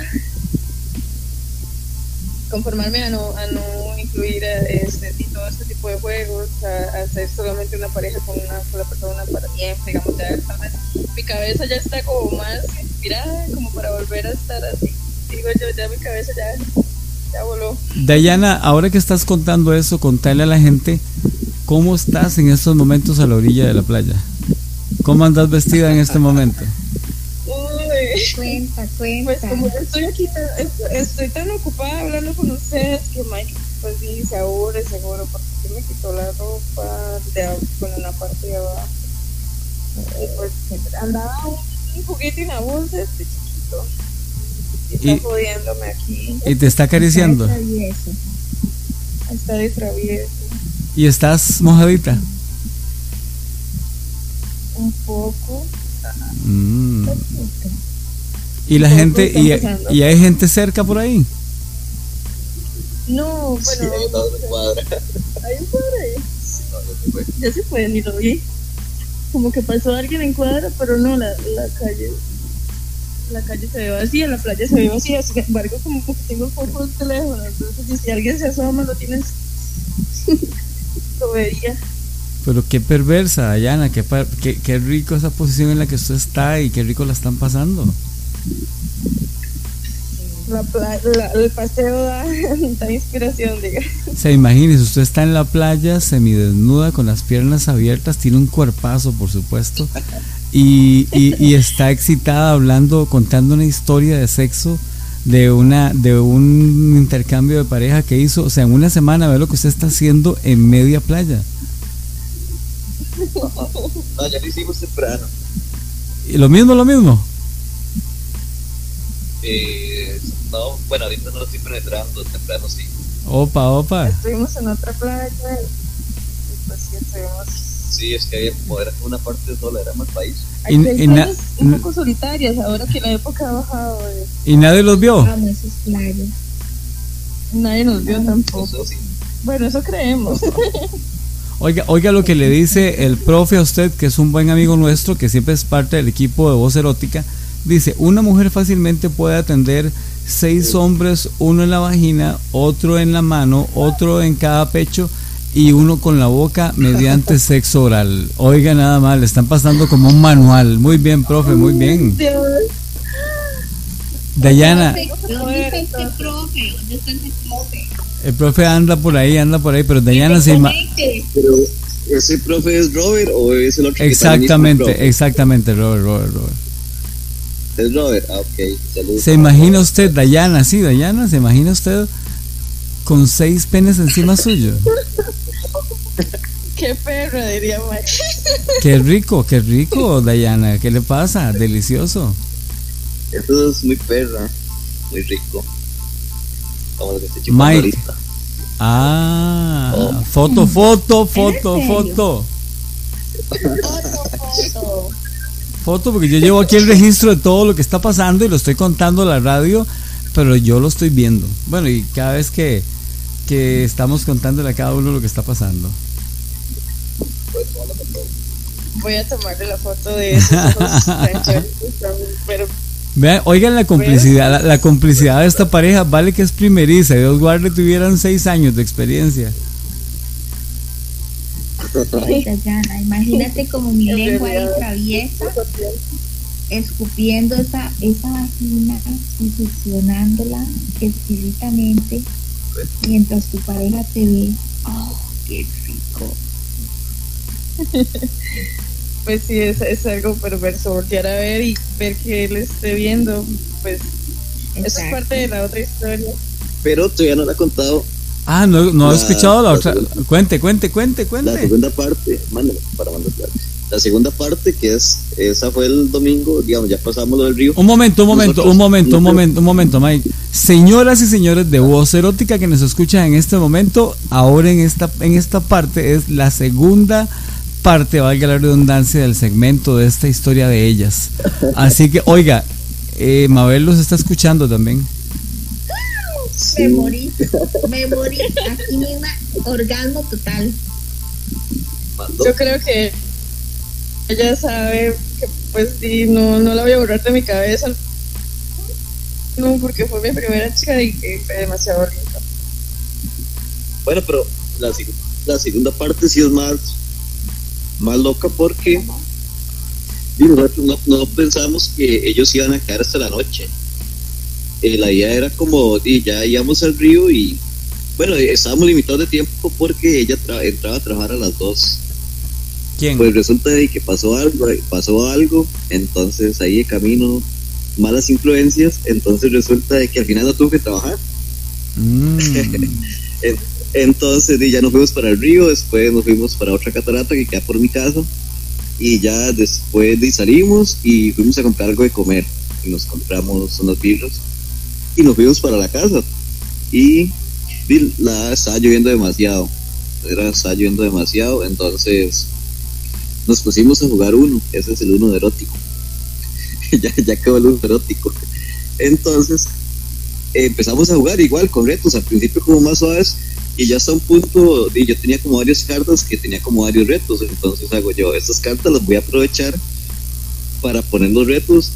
C: conformarme a no, a no incluir a este, todo este tipo de juegos, a, a ser solamente una pareja con una sola persona para siempre, digamos, ya mi cabeza ya está como más inspirada como para volver a estar así. Digo yo, ya mi cabeza ya, ya voló.
A: Dayana, ahora que estás contando eso, contarle a la gente cómo estás en estos momentos a la orilla de la playa. ¿Cómo andas vestida en este momento?
B: Cuenta, cuenta.
C: Pues como yo estoy aquí, estoy tan ocupada hablando con ustedes que Mike, pues sí, se aburre seguro porque me quitó la ropa de con una parte de abajo. Y pues andaba un, un juguete en la bolsa este chiquito. Y está jodiéndome aquí.
A: Y te está acariciando.
B: Está travieso.
C: Está de travieso.
A: Y estás mojadita.
C: Un poco.
A: Mm. Y la
C: Poco
A: gente, y, hay gente cerca por ahí.
C: No,
D: Sí,
C: bueno,
D: ahí está una cuadra.
C: hay un cuadro ahí.
D: Sí, no, ya se fue.
C: Ya se fue, ni lo vi. Como que pasó alguien en cuadra, pero no, la, la calle. La calle se ve vacía, la playa se ve vacía. Sin embargo, como que tengo el foco del teléfono. Entonces, si alguien se asoma, lo tienes. lo vería.
A: Pero qué perversa, Dayana, qué, qué, qué rico esa posición en la que usted está y qué rico la están pasando.
C: La el paseo da, da inspiración, diga.
A: O sea, imagínese, usted está en la playa semidesnuda con las piernas abiertas, tiene un cuerpazo, por supuesto, y, y- y está excitada hablando, contando una historia de sexo de una de un intercambio de pareja que hizo, o sea, en una semana ve lo que usted está haciendo en media playa.
D: No, ya lo hicimos temprano.
A: Y lo mismo, lo mismo.
D: Eh, no, bueno, ahorita no lo estoy penetrando, temprano sí.
A: Opa, opa.
C: Estuvimos en otra playa y pues sí, estuvimos.
D: Sí, es que había como era una parte sola, era más país.
C: Hay,
A: Y-
C: hay
A: y na-
C: playas un poco solitarias ahora que la época ha bajado. eh,
A: Y nadie los vio.
B: Esas playas.
C: Nadie nos vio tampoco.
D: Eso sí.
C: Bueno, eso creemos.
A: Oiga, oiga lo que le dice el profe a usted, que es un buen amigo nuestro, que siempre es parte del equipo de voz erótica. Dice, una mujer fácilmente puede atender seis hombres, uno en la vagina, otro en la mano, otro en cada pecho y uno con la boca mediante sexo oral. Oiga, nada le están pasando como un manual. Muy bien, profe, muy bien. Dayana.
B: ¿Dónde está este.
A: El profe anda por ahí, anda por ahí, pero Dayana se
D: Pero, ¿ese profe es Robert o es el otro que es
A: Exactamente,
D: profe?
A: exactamente, Robert, Robert, Robert.
D: Es Robert, ah, ok, saludos.
A: ¿Se imagina usted, Dayana, sí, Dayana, se imagina usted con seis penes encima suyo?
C: Qué perro, diría Mike.
A: Qué rico, qué rico, Dayana, ¿qué le pasa? Delicioso.
D: Eso es muy perra, muy rico. Como lo que estoy chupando
A: Mike.
D: ahorita.
A: Ah,
D: Oh.
A: foto, foto, foto, foto.
B: Foto, foto.
A: Foto, porque yo llevo aquí el registro de todo lo que está pasando y lo estoy contando a la radio, pero yo lo estoy viendo. Bueno, y cada vez que, que estamos contándole a cada uno lo que está pasando.
C: Voy a tomarle la foto de esos pero
A: Vean, oigan la complicidad, la, la complicidad de esta pareja, vale que es primeriza, Dios guarde tuvieran seis años de experiencia.
B: Ay, Dayana, imagínate como mi
C: En
B: lengua ahí traviesa, escupiendo esa, esa vagina y succionándola exquisitamente mientras tu pareja te ve. ¡Oh, qué rico!
C: pues sí, es, es algo perverso. Voltear a ver y ver que él esté viendo, pues eso es parte de la otra historia.
D: Pero todavía no la he contado
A: Ah, no, no he escuchado la otra.
D: segunda.
A: Cuente, cuente, cuente,
D: la
A: cuente.
D: segunda parte, mándame para mandar La segunda parte, que es, esa fue el domingo, digamos, ya pasamos lo del río.
A: Un momento, un momento,
D: Nosotros-
A: un momento, un momento, un momento, Mike. Señoras y señores de voz erótica que nos escuchan en este momento, ahora en esta, en esta parte es la segunda parte, valga la redundancia, del segmento de esta historia de ellas. Así que, oiga, eh, Mabel los está escuchando también.
B: Me morí, me morí. Aquí misma, orgasmo total.
C: Yo creo que ella sabe que pues di, no, no la voy a borrar de mi cabeza. No, porque fue mi primera chica y que fue demasiado linda.
D: Bueno, pero la, seg- la segunda parte sí es más, más loca porque y nosotros no, no pensamos que ellos iban a quedar hasta la noche. Eh, la idea era como, y ya íbamos al río y, bueno, eh, estábamos limitados de tiempo porque ella tra- entraba a trabajar a las dos.
A: ¿Quién?
D: Pues resulta de que pasó algo, pasó algo, entonces ahí de camino, malas influencias, entonces resulta de que al final no tuvo que trabajar.
A: Mm.
D: Entonces di, ya nos fuimos para el río, después nos fuimos para otra catarata que queda por mi casa y ya después di, salimos y fuimos a comprar algo de comer y nos compramos unos birros y nos fuimos para la casa. Y la estaba lloviendo demasiado, era, estaba lloviendo demasiado, entonces nos pusimos a jugar uno, ese es el uno de erótico, ya, ya quedó el uno erótico, entonces empezamos a jugar igual con retos, al principio como más suaves y ya hasta un punto, y yo tenía como varias cartas que tenía como varios retos, entonces hago yo, estas cartas las voy a aprovechar para poner los retos,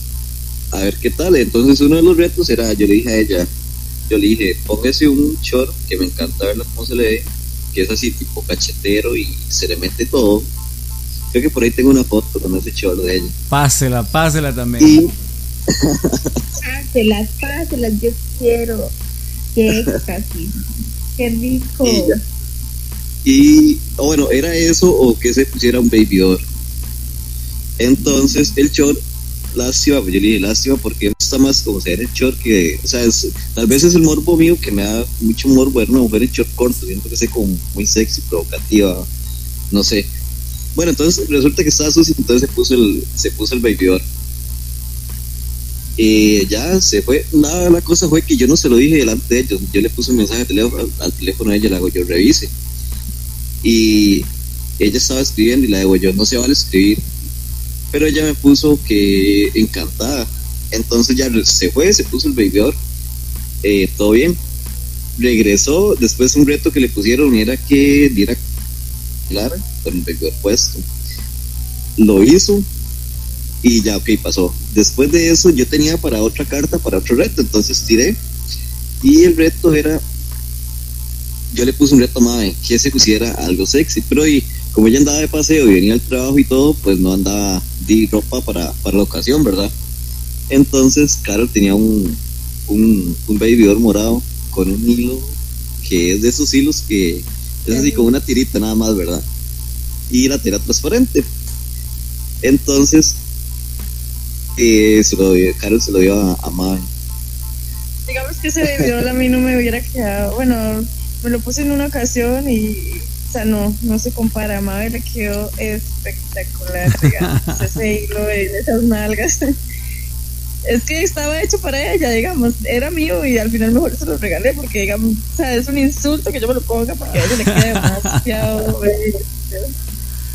D: a ver qué tal, entonces uno de los retos era, yo le dije a ella, yo le dije, póngase un short, que me encanta verlo cómo se le ve, que es así tipo cachetero y se le mete todo, creo que por ahí tengo una foto con ese short de ella,
A: Pásela, pásela también.
D: y
B: Páselas, páselas, yo quiero. Qué éxtasis. Qué rico.
D: Y ya. Y bueno, era eso o que se pusiera un baby doll. Entonces el short, lástima, pues yo le dije lástima porque me gusta más como ser el short que, o sea, es- tal vez es el morbo mío que me da mucho morbo ver una mujer en short corto, siento que es como muy sexy, provocativa, no sé. Bueno, entonces resulta que estaba sucio, entonces se puso el, se puso el baby doll. Y ya se fue. Nada, la cosa fue que yo no se lo dije delante de ellos. Yo le puse un mensaje al teléfono, al teléfono a ella, le hago yo revise. Y ella estaba escribiendo y la digo yo, no se vale escribir. Pero ella me puso que encantada. Entonces ya se fue, se puso el baby doll, eh, todo bien. Regresó, después un reto que le pusieron era que diera con el baby puesto. Lo hizo y ya, ok, pasó. Después de eso yo tenía para otra carta, para otro reto, entonces tiré y el reto era, yo le puse un reto a que se pusiera algo sexy, pero y como ella andaba de paseo y venía al trabajo y todo, pues no andaba de ropa para, para la ocasión, ¿verdad? Entonces Carol tenía un, un, un morado con un hilo que es de esos hilos que es así como una tirita nada más, ¿verdad? Y la tira transparente. Entonces, eh, se lo Carol se lo dio a, a
C: Digamos que ese video a mí no me hubiera quedado, bueno, me lo puse en una ocasión y, o sea, no, no se compara. A Mabe le quedó espectacular, digamos, ese hilo de esas nalgas es que estaba hecho para ella, digamos, era mío y al final mejor se lo regalé porque, digamos, o sea, es un insulto que yo me lo ponga porque a ella le queda demasiado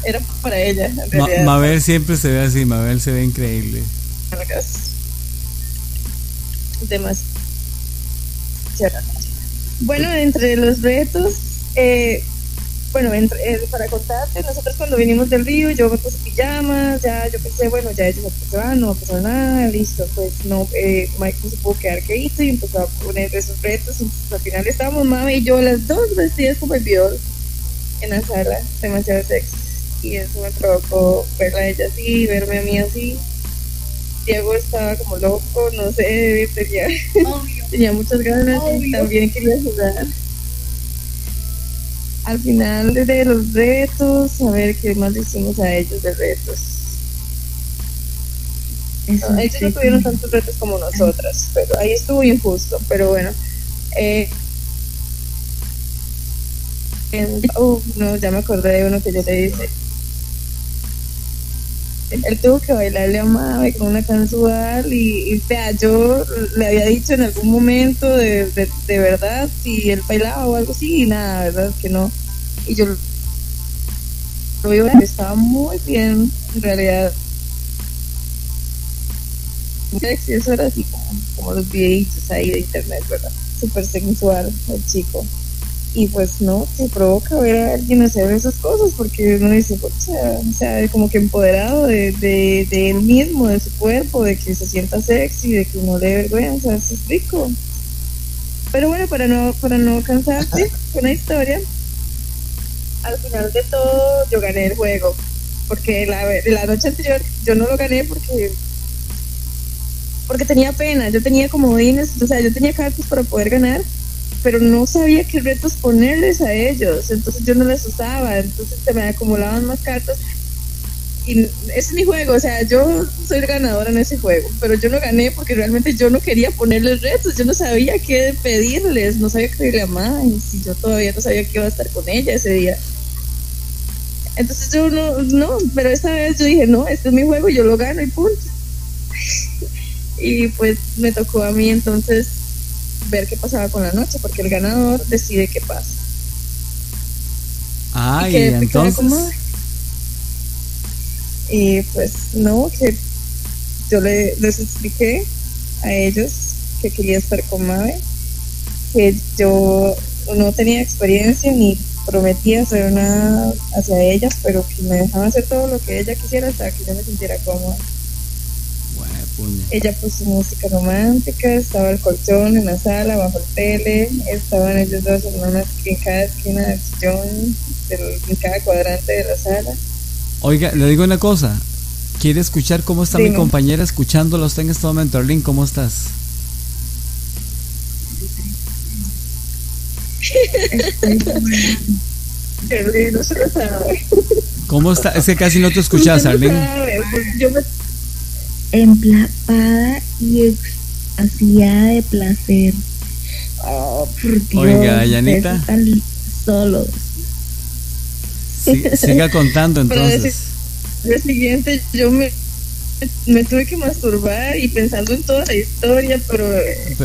C: Era para ella, en realidad.
A: Mabel siempre se ve así, Mabel se ve increíble.
C: Demasiado. Bueno, entre los retos, eh, bueno, entre, eh, para contarte, nosotros cuando vinimos del río, yo me puse pijamas, ya yo pensé, bueno, ya ellos se van, no va a pasar nada, listo, pues no, eh, Mike no se pudo quedar quedito y empezó a poner esos retos, entonces al final estábamos mami y yo las dos vestidas como el video en la sala, demasiado sexy, y eso me provocó verla a ella así, verme a mí así, Diego estaba como loco, no sé, tenía, tenía muchas ganas y también quería jugar al final de los retos, a ver qué más decimos a ellos de retos. ellos no tuvieron tantos retos como nosotras, pero ahí estuvo injusto, pero bueno. Eh, uh, no, ya me acordé de uno que yo le dije él tuvo que bailarle a Mabe con una canción y, vea, yo le había dicho en algún momento de, de, verdad si él bailaba o algo así y nada, verdad que no. Y yo lo vi, estaba muy bien en realidad. Eso era así como, como los videitos ahí de internet, ¿verdad? Súper sensual el chico y pues no, se provoca ver a alguien hacer esas cosas porque uno dice, o sea, como que empoderado de, de, de, él mismo, de su cuerpo, de que se sienta sexy, de que no le dé vergüenza, eso es rico. Pero bueno, para no, para no cansarte con la historia, al final de todo yo gané el juego, porque la, la noche anterior yo no lo gané porque porque tenía pena, yo tenía comodines, o sea, yo tenía cartas para poder ganar pero no sabía qué retos ponerles a ellos, entonces yo no les usaba, entonces se me acumulaban más cartas. Y es mi juego, o sea, yo soy ganadora en ese juego, pero yo no gané porque realmente yo no quería ponerles retos, yo no sabía qué pedirles, no sabía qué pedirle a más, y yo todavía no sabía que iba a estar con ella ese día. Entonces yo no, no, pero esta vez yo dije, no, este es mi juego, yo lo gano y punto. y pues me tocó a mí entonces ver qué pasaba con la noche, porque el ganador decide qué pasa.
A: Ah, y, entonces.
C: Y pues no, que yo le, les expliqué a ellos que quería estar con Mabe, que yo no tenía experiencia ni prometía hacer nada hacia ellas, pero que me dejaban hacer todo lo que ella quisiera hasta que yo me sintiera cómoda. Ella puso música romántica, estaba el colchón en la sala, bajo el tele, estaban ellos dos hermanas en cada esquina del sillón, en cada cuadrante de la sala.
A: Oiga, le digo una cosa, ¿quiere escuchar cómo está mi compañera escuchándolo usted en este momento? Arlene, ¿cómo estás? ¿Cómo está? Es que casi no te escuchas, Arlene. Yo me
B: emplapada y extasiada de placer. Oh, por Dios,
A: Oiga, Yanita.
B: Están solos.
A: siga contando entonces.
C: El siguiente yo me, me tuve que masturbar y pensando en toda la historia, pero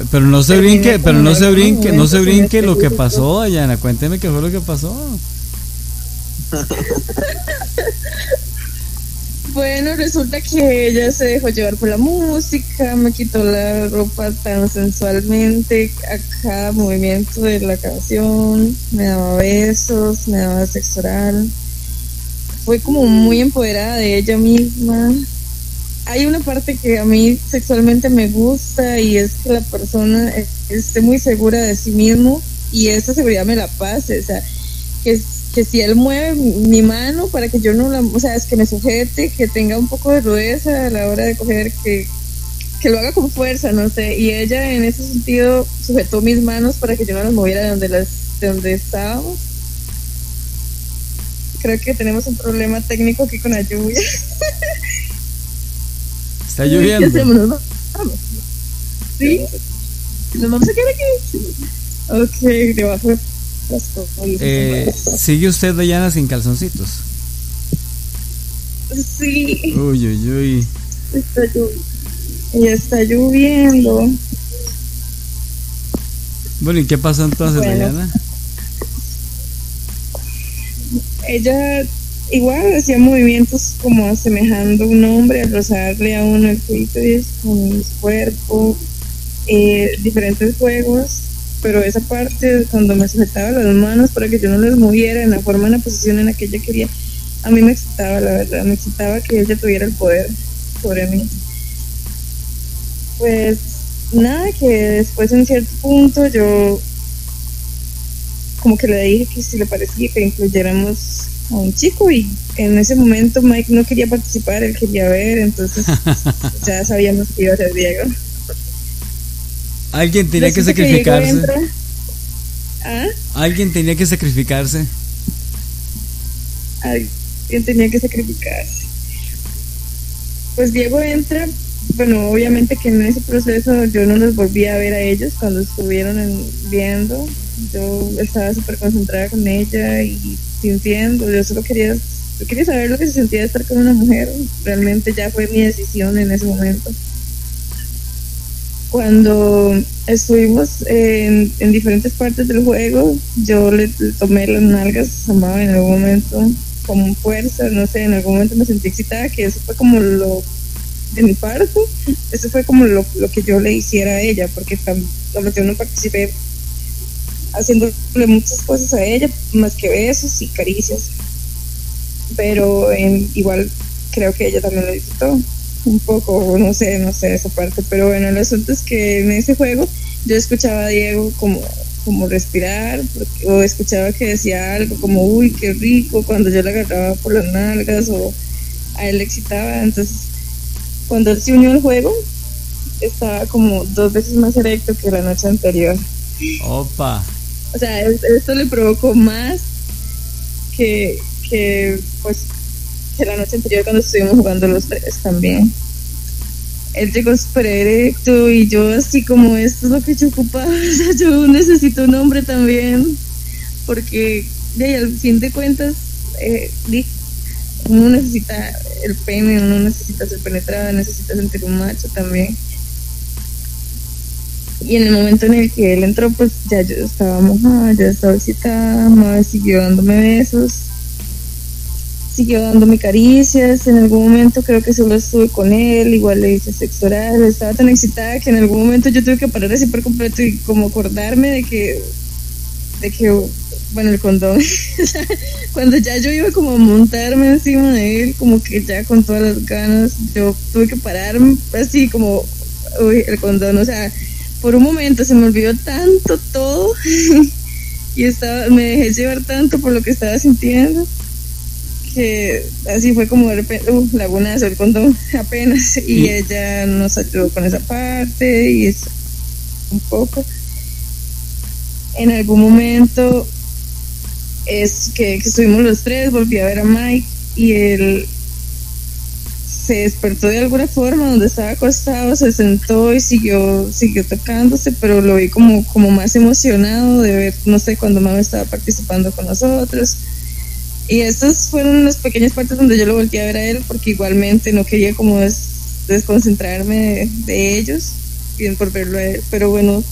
A: pero, no se brinque, pero no se brinque, no se brinque lo que pasó, Yana, cuénteme qué fue lo que pasó.
C: Bueno, resulta que ella se dejó llevar por la música, me quitó la ropa tan sensualmente a cada movimiento de la canción, me daba besos, me daba sexo oral fue como muy empoderada de ella misma. Hay una parte que a mí sexualmente me gusta y es que la persona esté muy segura de sí mismo y esa seguridad me la pase, o sea, que, que si él mueve mi mano para que yo no la, o sea, es que me sujete, que tenga un poco de rudeza a la hora de coger, que, que lo haga con fuerza, no sé, y ella en ese sentido sujetó mis manos para que yo no las moviera de donde las de donde estábamos. Creo que tenemos un problema técnico aquí con la lluvia.
A: Está lloviendo.
C: ¿Qué hacemos? ¿Nos vamos? ¿Sí? ¿Nos vamos a quedar aquí? Ok, debajo.
A: Eh, ¿Sigue usted, Dayana, sin calzoncitos?
C: Sí,
A: Uy, uy, uy.
C: está. Ya está lloviendo.
A: Bueno, ¿y qué pasó entonces,
C: Bueno.
A: Dayana?
C: ella igual hacía movimientos como asemejando a un hombre al rozarle a uno el clítoris con su cuerpo, eh, diferentes juegos, pero esa parte cuando me sujetaba las manos para que yo no las moviera en la forma, en la posición en la que ella quería, a mí me excitaba, la verdad, me excitaba que ella tuviera el poder sobre mí. Pues nada, que después en cierto punto yo como que le dije que si le parecía que incluyéramos a un chico y en ese momento Mike no quería participar, él quería ver, entonces ya sabíamos que iba a ser Diego.
A: Alguien tenía que sacrificarse.
C: ¿Ah?
A: Alguien tenía que sacrificarse.
C: Alguien tenía que sacrificarse. Pues Diego entra, bueno, obviamente que en ese proceso yo no los volví a ver a ellos cuando estuvieron en- viendo. Yo estaba súper concentrada con ella y sintiendo, yo solo quería, yo quería saber lo que se sentía de estar con una mujer. Realmente ya fue mi decisión en ese momento. Cuando estuvimos en, en diferentes partes del juego, yo le, tomé las nalgas a Mao en algún momento con fuerza, no sé, en algún momento me sentí excitada, que eso fue como lo de mi parte, eso fue como lo, que yo le hiciera a ella, porque tam- yo no participé haciéndole muchas cosas a ella, más que besos y caricias, pero en, igual creo que ella también lo disfrutó un poco, no sé, no sé esa parte, pero bueno, el asunto es que en ese juego yo escuchaba a Diego como, como respirar, porque- o escuchaba que decía algo como, uy, qué rico, cuando yo le agarraba por las nalgas o a él le excitaba, entonces cuando él se unió al juego estaba como dos veces más erecto que la noche anterior.
A: Opa.
C: O sea, es- esto le provocó más que, que pues la noche anterior cuando estuvimos jugando los tres también. Él llegó súper erecto y yo así como esto es lo que yo ocupaba, o sea, yo necesito un hombre también, porque de al fin de cuentas eh, uno necesita el pene, uno necesita ser penetrado, necesita sentir un macho también. Y en el momento en el que él entró, pues ya yo estaba mojada, ya estaba excitada, Mae siguió dándome besos, siguió dándome caricias, en algún momento creo que solo estuve con él, igual le hice sexo oral, estaba tan excitada que en algún momento yo tuve que parar así por completo y como acordarme de que, de que, bueno, el condón, cuando ya yo iba como a montarme encima de él, como que ya con todas las ganas, yo tuve que pararme así como, uy, el condón, o sea, por un momento se me olvidó tanto todo y estaba, me dejé llevar tanto por lo que estaba sintiendo que así fue como de repente, uh, lagunazo el condón apenas y ella nos ayudó con esa parte y eso un poco. En algún momento es que, que estuvimos los tres, volví a ver a Mike y él se despertó de alguna forma donde estaba acostado, se sentó y siguió, siguió tocándose, pero lo vi como, como más emocionado de ver, no sé, cuando Mama estaba participando con nosotros. Y estas fueron las pequeñas partes donde yo lo volteé a ver a él, porque igualmente no quería como des- desconcentrarme de, ellos, bien por verlo a él. Pero bueno,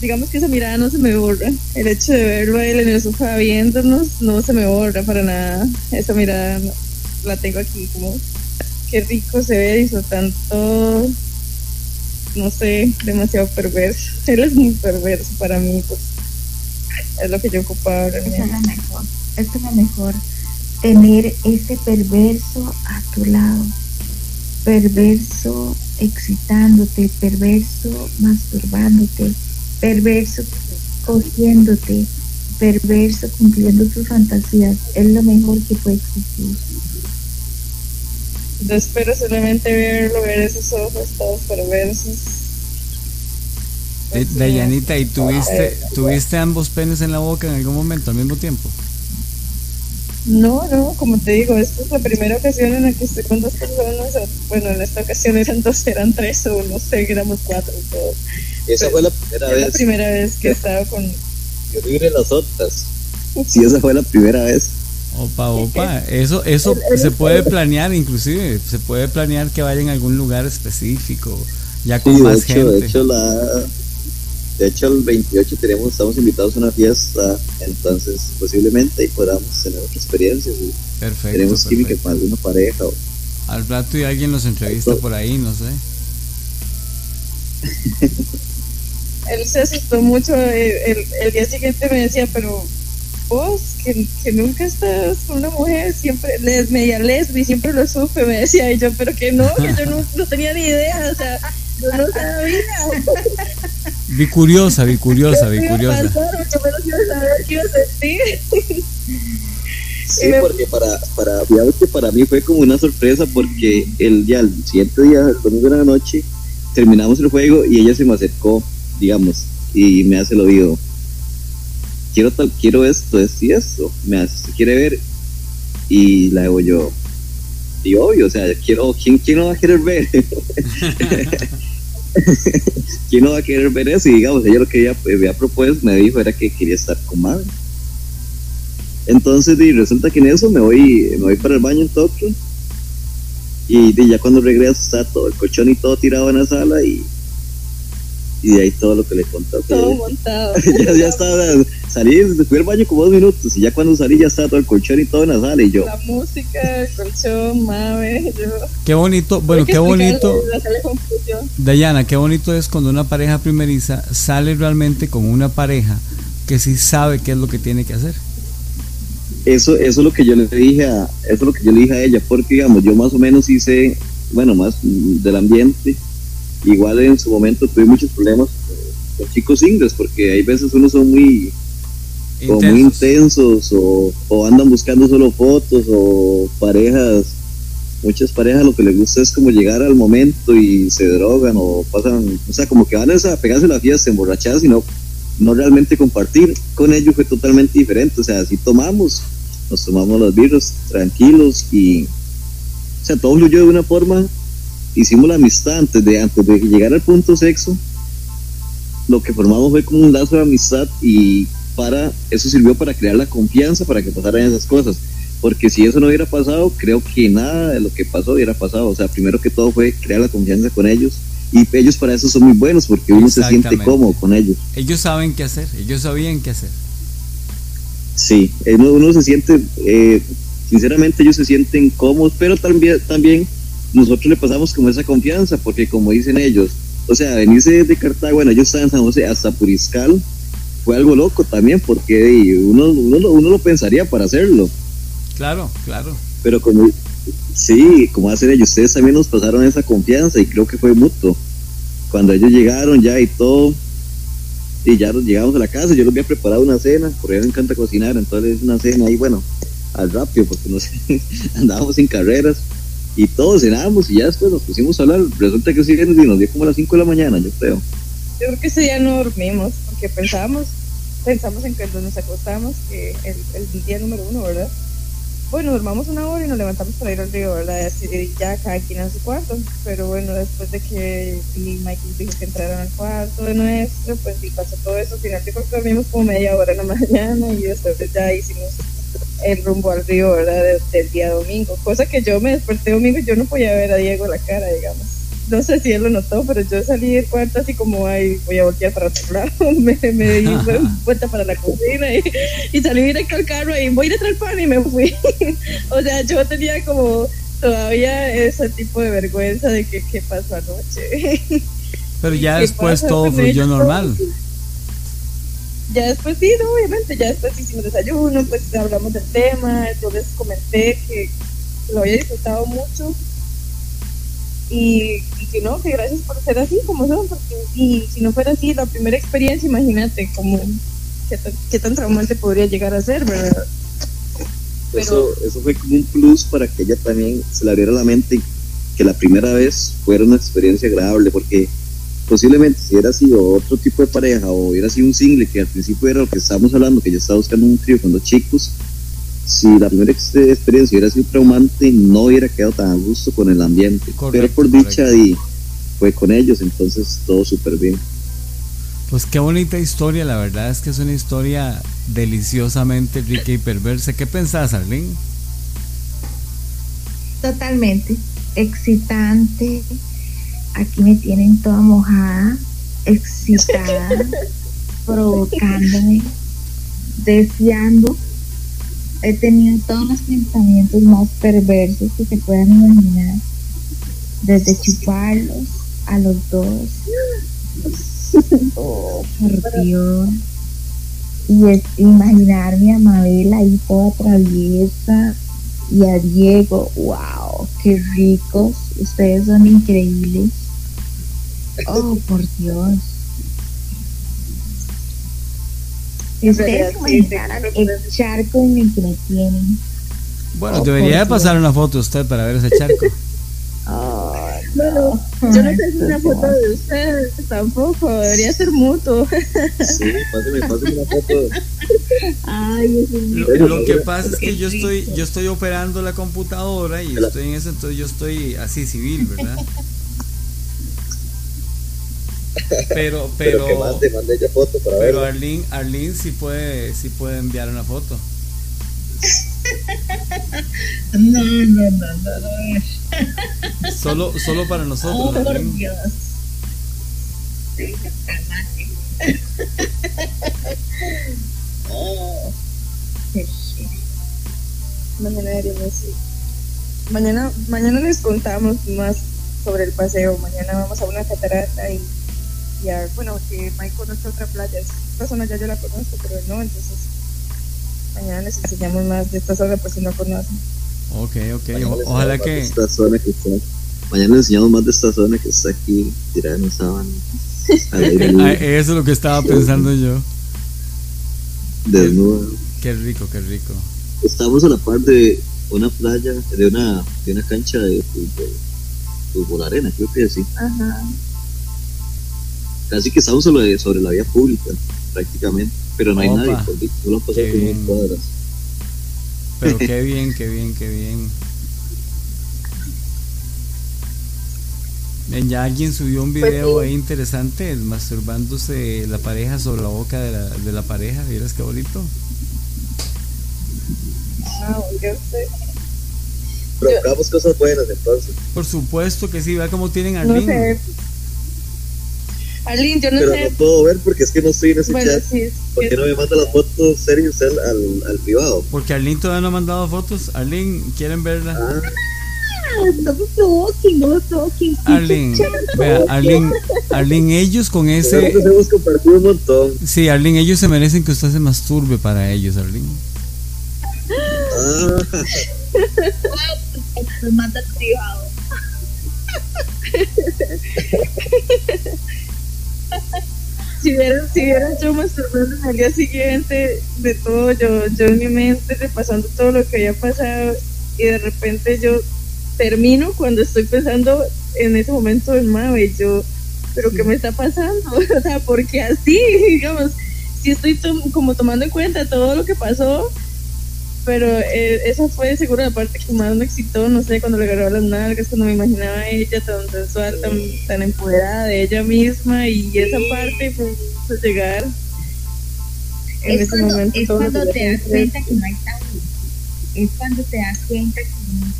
C: digamos que esa mirada no se me borra. El hecho de verlo a él en el sofá viéndonos no se me borra para nada. Esa mirada la tengo aquí como qué rico se ve disfrutando. No sé, demasiado perverso. Él es muy perverso para mí, pues es lo que yo ocupaba
B: Esa es
C: realmente.
B: la mejor. Es la mejor. tener ese perverso a tu lado, perverso excitándote, perverso masturbándote, perverso cogiéndote, perverso cumpliendo tus fantasías, es lo mejor que puede existir.
C: Yo espero solamente verlo, ver esos ojos todos perversos.
A: De- Dayanita, ¿y tuviste, tuviste ambos penes en la boca en algún momento al mismo tiempo?
C: No, no, como te digo, esta es la primera ocasión en la que estoy con dos personas. o- Bueno, en esta ocasión eran dos, eran tres o no sé, éramos cuatro. Todo.
D: Esa fue la primera
C: Es la
D: vez.
C: primera vez que he estado con.
D: Yo libre las otras. Sí, esa fue la primera vez.
A: Opa, opa, eso, eso se puede planear inclusive, se puede planear que vayan a algún lugar específico, ya con
D: Sí, de
A: más
D: hecho,
A: gente.
D: de hecho, la, de hecho, el 28 tenemos, estamos invitados a una fiesta, entonces posiblemente ahí podamos tener otras experiencias y
A: perfecto,
D: tenemos química
A: perfecto.
D: con alguna pareja. o-
A: Al rato y alguien los entrevista por ahí, no sé.
C: Él se asustó mucho. El, el, el día siguiente me decía, pero vos, que, que nunca estás con una mujer, siempre, les, media lesbi, siempre lo supe, me decía. Y yo, pero que no, que yo no, no tenía ni idea, o sea, yo no sabía.
A: Vi curiosa, vi curiosa, vi
C: ¿Qué iba a
A: curiosa.
C: pasar? Mucho menos iba a saber qué iba a sentir.
D: Sí,
C: me-
D: porque para, para, que para mí fue como una sorpresa porque el día, el siguiente día, el domingo de la noche, terminamos el juego y ella se me acercó, digamos, y me hace el oído. Quiero tal, quiero esto, esto y esto. Me hace, ¿usted quiere ver? Y la hago yo. Y obvio, o sea, quiero, ¿quién, quién no va a querer ver? ¿Quién no va a querer ver eso? Y digamos, ella lo que ella me había propuesto, me dijo, era que quería estar con madre. Entonces, y resulta que en eso me voy, me voy para el baño en Tokio. Y ya cuando regreso está todo el colchón y todo tirado en la sala y, y de ahí todo lo que le conté.
C: Todo montado.
D: ya, ya estaba, salí, fui al baño como dos minutos y ya cuando salí ya estaba todo el colchón y todo en la sala y yo,
C: La música, el colchón, mame, yo.
A: Qué bonito, bueno, qué bonito. Dayana, qué bonito es cuando una pareja primeriza sale realmente con una pareja que sí sabe qué es lo que tiene que hacer.
D: eso, eso es lo que yo le dije a, eso es lo que yo le dije a ella, porque digamos, yo más o menos hice, bueno, más del ambiente, igual en su momento tuve muchos problemas con chicos singles, porque hay veces unos son muy, como muy intensos. o, o andan buscando solo fotos o parejas muchas parejas lo que les gusta es como llegar al momento y se drogan o pasan o sea como que van a pegarse la fiesta emborrachar sino no realmente compartir. Con ellos fue totalmente diferente o sea si tomamos nos tomamos los virus tranquilos y o sea todo fluyó de una forma hicimos la amistad antes de antes de llegar al punto sexo. Lo que formamos fue como un lazo de amistad y para eso sirvió para crear la confianza para que pasaran esas cosas. Porque si eso no hubiera pasado creo que nada de lo que pasó hubiera pasado. O sea primero que todo fue crear la confianza con ellos. Y ellos para eso son muy buenos porque uno se siente cómodo con ellos.
A: Ellos saben qué hacer, ellos sabían qué hacer.
D: sí uno, uno se siente eh, sinceramente ellos se sienten cómodos pero también también nosotros le pasamos como esa confianza porque como dicen ellos o sea venirse de Cartago bueno ellos están en San José hasta Puriscal fue algo loco también porque uno, uno, lo- uno lo pensaría para hacerlo
A: Claro, claro.
D: pero como sí, como hacen ellos, ustedes también nos pasaron esa confianza y creo que fue mutuo. Cuando ellos llegaron ya y todo, y ya nos llegamos a la casa, yo les había preparado una cena, porque a mí me encanta cocinar, entonces una cena ahí, bueno, al rápido, porque no sé, andábamos sin carreras, y todos cenábamos y ya después nos pusimos a hablar, resulta que sí, y nos dio como a las 5 de la mañana, yo creo.
C: Yo creo que ese día no dormimos, porque pensábamos, pensamos en que nos acostamos, que el, el día número uno, ¿verdad? Bueno, dormamos una hora y nos levantamos para ir al río, ¿verdad? Así de ya cada quien a su cuarto. Pero bueno, después de que Michael dijo que entraran al cuarto de nuestro, pues y pasó todo eso. Al final que dormimos como media hora en la mañana y después ya hicimos el rumbo al río, ¿verdad? De- del día domingo. Cosa que yo me desperté domingo y yo no podía ver a Diego la cara, digamos. No sé si él lo notó, pero yo salí del cuarto así como, ay, voy a voltear para otro lado. me, me di vuelta para la cocina y, y salí directo al carro y voy a ir a traer pan y me fui. o sea, yo tenía como todavía ese tipo de vergüenza de que qué pasó anoche.
A: Pero ya
C: ¿Qué
A: después todo fluyó normal.
C: ya después sí, no, obviamente, ya después hicimos desayuno, pues hablamos del tema, yo les comenté que lo había disfrutado mucho y, y que no, que gracias por ser así como son, porque y si no fuera así la primera experiencia, imagínate como qué qué tan traumante podría llegar a ser, ¿verdad?
D: Eso, eso fue como un plus para que ella también se le abriera la mente y que la primera vez fuera una experiencia agradable, porque posiblemente si hubiera sido otro tipo de pareja o hubiera sido un single, que al principio era lo que estábamos hablando, que yo estaba buscando un trío cuando chicos, si la primera ex- experiencia hubiera sido traumante, no hubiera quedado tan a gusto con el ambiente.
A: Correcto,
D: Pero por dicha
A: correcto.
D: y fue con ellos, entonces todo súper bien.
A: Pues qué bonita historia, la verdad es que es una historia deliciosamente rica y perversa. ¿Qué pensás, Arlene?
B: Totalmente. Excitante. Aquí me tienen toda mojada, excitada, provocándome, deseando. He tenido todos los pensamientos más perversos que se puedan imaginar. Desde chuparlos a los dos. Oh, por Dios. Y es imaginarme a Mabel ahí toda traviesa y a Diego, wow, qué ricos, ustedes son increíbles. Oh, por Dios. Si ustedes
C: sí.
B: el charco en el que me tienen.
A: Bueno,
B: Oh,
A: debería pasar una foto usted para ver ese charco.
B: Oh,
C: Bueno, yo no sé si una foto de ustedes tampoco, debería ser mutuo.
D: Sí, páseme, páseme una foto.
B: Ay, eso es
A: Lo, lo que pasa es que yo estoy, yo estoy operando la computadora y estoy en eso, entonces yo estoy así civil, ¿verdad? Pero,
D: Pero,
A: pero,
D: que foto para
A: pero
D: ver.
A: Arlene, Arlene sí puede, sí puede enviar una foto.
B: No, no, no, no, no.
A: Solo, solo para nosotros,
B: Oh, por. Dios. Sí, cálmate. Oh, qué shit.
C: Mañana haremos así. Mañana, mañana les contamos más sobre el paseo. Mañana vamos a una catarata y, y a, bueno, que Mike conoce otra playa. Esta zona ya yo la conozco, pero no, entonces mañana les enseñamos más de esta zona por si no conocen.
A: Ok, ok. O- ojalá que,
D: Esta zona que está, mañana les enseñamos más de esta zona que está aquí, tirada en sábana.
A: Eso es lo que estaba pensando yo.
D: desnuda.
A: Qué rico, qué rico.
D: Estamos a la par de una playa, de una, de una cancha de fútbol, fútbol arena, creo que sí.
C: Ajá.
D: Casi que estamos sobre, sobre la vía pública, prácticamente. Pero no hay
A: Opa.
D: nadie, por dicho, solo han pasado
A: Qué
D: como
A: bien.
D: dos cuadras.
A: Pero qué bien, qué bien, qué bien. Ven, Ya alguien subió un video ahí interesante, masturbándose la pareja sobre la boca de la, de la pareja. ¿Vieras qué bonito?
C: Ah, yo sé.
D: Provocamos cosas buenas entonces.
A: Por supuesto que sí, vea cómo tienen a
C: No sé. Arlene, yo no
D: Pero
C: sé.
D: no puedo ver porque es que no estoy en ese
C: Bueno,
D: chat.
C: sí, es
D: ¿Por
C: que-
D: qué no me manda las fotos serios al, al, al privado?
A: Porque Arlene todavía no ha mandado fotos. Arlene, ¿quieren verla?
D: Ah,
B: No me provoquen, no me provoquen.
A: Arlene, vea, Arlene, Arlene, ellos con ese...
D: nosotros hemos compartido un montón.
A: Sí, Arlene, ellos se merecen que usted se masturbe para ellos, Arlene.
D: Ah,
B: manda privado.
C: si vieran, si vieran yo masturbándome al día siguiente de todo, yo, yo en mi mente repasando todo lo que había pasado y de repente yo termino cuando estoy pensando en ese momento en Mabe y yo, pero ¿qué me está pasando? O sea, porque así, digamos, si estoy como tomando en cuenta todo lo que pasó, pero eh, esa fue seguro la parte que más me excitó, no sé, cuando le agarró las nalgas, cuando me imaginaba a ella tan sensual, tan, tan empoderada de ella misma y esa parte pues, pues, llegar en
B: Es
C: ese
B: cuando,
C: momento
B: es cuando te das cuenta que no hay tabú. Es cuando te das cuenta que no hay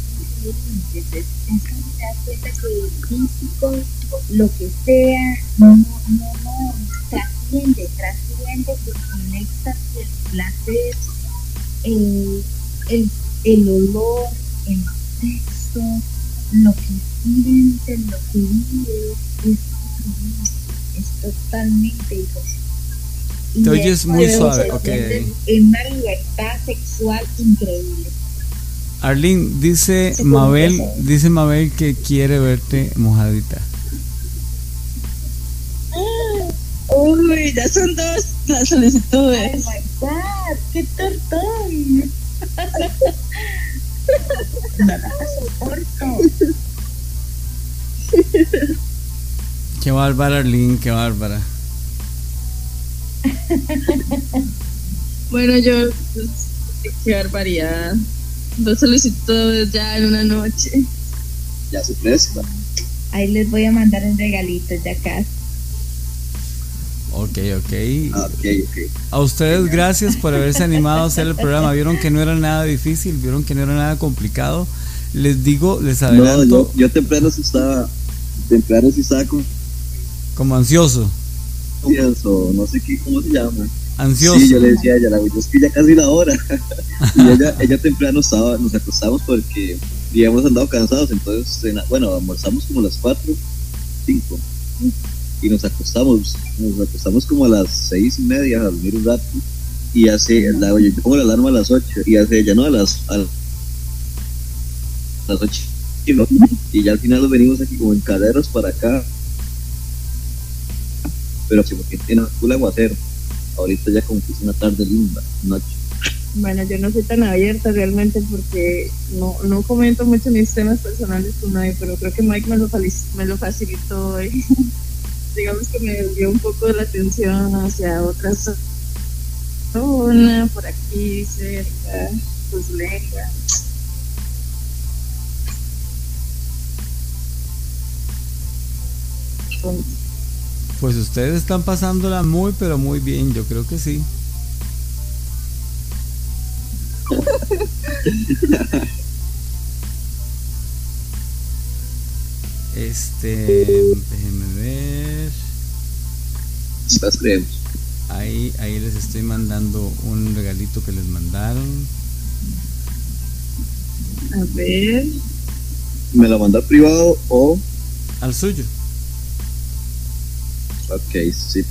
B: límites. Es, cuando te das cuenta que el físico, lo que sea, no, no, no, trasciende, trasciende, se conecta con el placer, el, el, el olor, el sexo, lo que sientes, lo que vives, es, es totalmente diferente.
A: Te oyes muy suave, ok.
B: En una libertad sexual increíble.
A: Arlene, dice Mabel, dice Mabel que quiere verte mojadita.
C: Uy, ya son dos las solicitudes.
B: Oh my god, qué tortón. no la soporto.
A: Qué bárbara, Arlene, qué bárbara.
C: bueno, yo, pues, qué barbaridad. Dos solicitudes ya en una noche.
D: Ya se presta.
B: Ahí les voy a mandar un regalito ya casi.
A: Ok, ok.
D: Ah, ok, ok.
A: A ustedes gracias por haberse animado a hacer el programa. Vieron que no era nada difícil, vieron que no era nada complicado. Les digo, les adelanto.
D: No, yo, yo temprano sí estaba, temprano sí estaba con,
A: como ansioso.
D: Ansioso, no sé qué, cómo se llama.
A: Ansioso.
D: Sí, yo le decía a ella, la es que ya casi la hora. y ella, ella temprano estaba, nos acostamos porque habíamos andado cansados, entonces, bueno, almorzamos como las 4, 5. Y nos acostamos, nos acostamos como a las seis y media a dormir un rato. Y hace, la, yo pongo la alarma a las 8 y hace ella, no, a las, a las 8. Y, ya al final nos venimos aquí como en carreras para acá. Pero sí, porque tiene full aguacero. Ahorita ya como que es una tarde linda, noche.
C: Bueno, yo no soy tan abierta realmente porque no, no comento mucho mis temas personales con nadie, pero creo que Mike me lo, me lo facilitó hoy. Digamos que me dio un poco la atención hacia otras zona por aquí cerca, pues lengua. Entonces,
A: Pues ustedes están pasándola muy, pero muy bien. Yo creo que sí. Este, déjenme ver.
D: Las creemos.
A: Ahí, ahí les estoy mandando un regalito que les mandaron.
C: a ver,
D: ¿Me lo mandó privado o.?
A: Al suyo.
D: Ok, sí.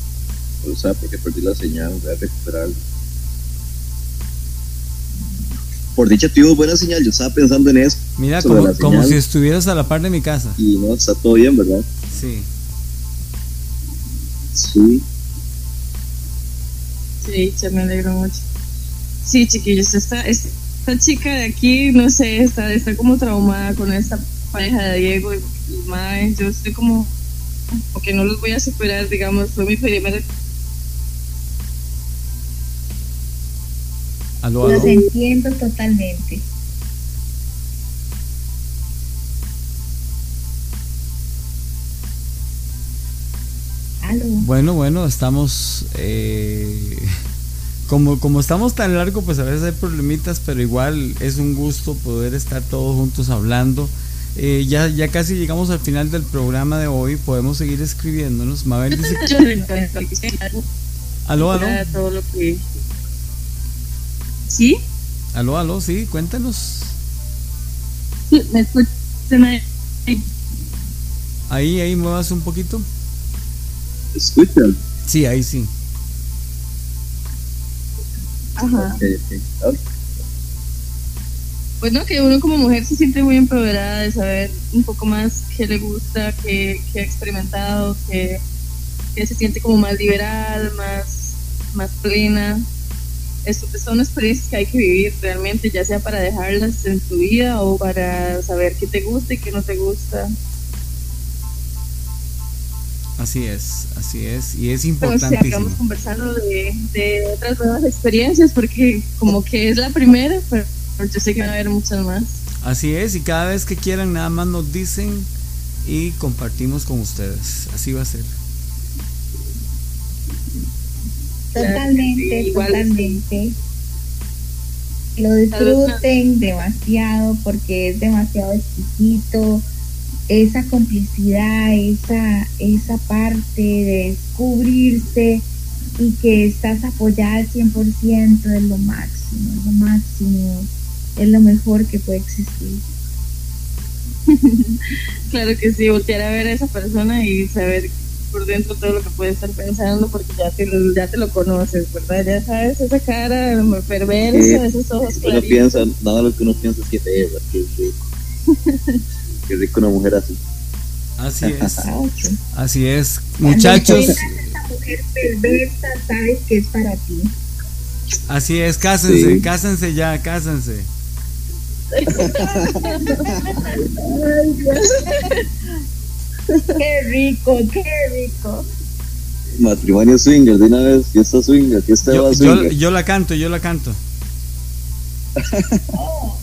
D: O sea, porque perdí la señal, voy a recuperarlo. Por dicha tuvimos buena señal, yo estaba pensando en eso.
A: Mira, como, como si estuvieras a la par de mi casa.
D: Y no, está todo bien, ¿verdad?
A: Sí.
D: Sí.
C: sí, ya me alegro mucho. Sí, chiquillos, esta, esta chica de aquí, no sé, está, está como traumada con esta pareja de Diego y, y Mae. Yo estoy como, porque no los voy a superar, digamos, fue mi primera
A: Aló,
B: Los entiendo totalmente.
A: Bueno, bueno, estamos. eh, como, como estamos tan largo, pues a veces hay problemitas, pero igual es un gusto poder estar todos juntos hablando. Eh, ya, ya casi llegamos al final del programa de hoy. Podemos seguir escribiéndonos. Mabel dice.
C: Que
A: Aló, aló.
C: ya todo lo que. ¿Sí?
A: Aló, aló, sí, cuéntanos.
C: Sí, me escuchan ahí.
A: Ahí, ahí, muevas un poquito.
D: ¿Escuchan?
A: Sí, ahí sí.
C: Ajá. Bueno, que uno como mujer se siente muy empoderada de saber un poco más qué le gusta, qué, qué ha experimentado, qué, qué se siente como más liberal, más, más plena. Esto pues, son experiencias que hay que vivir realmente, ya sea para dejarlas en tu vida o para saber qué te gusta y qué no te gusta.
A: Así es, así es. Y es
C: Pero si
A: importantísimo.
C: acabamos conversando de, de otras nuevas experiencias, porque como que es la primera, pero yo sé que van a haber muchas más.
A: Así es, y cada vez que quieran nada más nos dicen y compartimos con ustedes. Así va a ser.
B: Totalmente,
C: Sí,
B: totalmente. Lo disfruten demasiado porque es demasiado exquisito. Esa complicidad, esa, esa parte de descubrirse y que estás apoyada al 100% es lo máximo, es lo máximo, es lo mejor que puede existir.
C: Claro que sí, voltear a ver a esa persona y saber por dentro todo lo que puede estar pensando porque ya te, lo- ya te lo conoces, ¿verdad? Ya sabes esa cara perversa, esos ojos
D: Uno
C: claritos.
D: piensa, nada lo que uno piensa es que bella, que rico. Qué rico una mujer así.
A: Así es,
B: Ah,
A: así es. Muchachos,
B: esa mujer perversa, sabes que es para ti.
A: así es, cásense,
D: Sí.
A: cásense ya, cásense.
B: Qué rico, qué rico.
D: Matrimonio swinger, de una vez, fiesta swinger, fiesta
A: Yo, yo,
D: swinger.
A: yo la canto, yo la canto.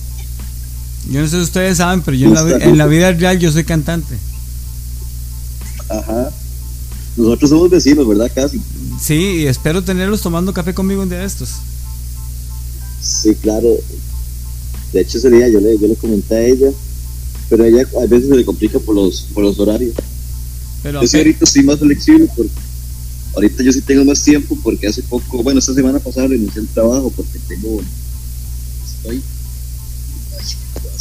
A: Yo no sé si ustedes saben, pero yo en la, en la vida real yo soy cantante.
D: Ajá. Nosotros somos vecinos, ¿verdad? Casi.
A: Sí, y espero tenerlos tomando café conmigo un día de estos.
D: Sí, claro. De hecho, ese día yo le, yo le comenté a ella, pero a ella a veces se le complica por los, por los horarios.
A: Pero
D: Yo sí ahorita estoy más flexible porque ahorita yo sí tengo más tiempo porque hace poco, bueno, esta semana pasada renuncié al trabajo porque tengo, estoy,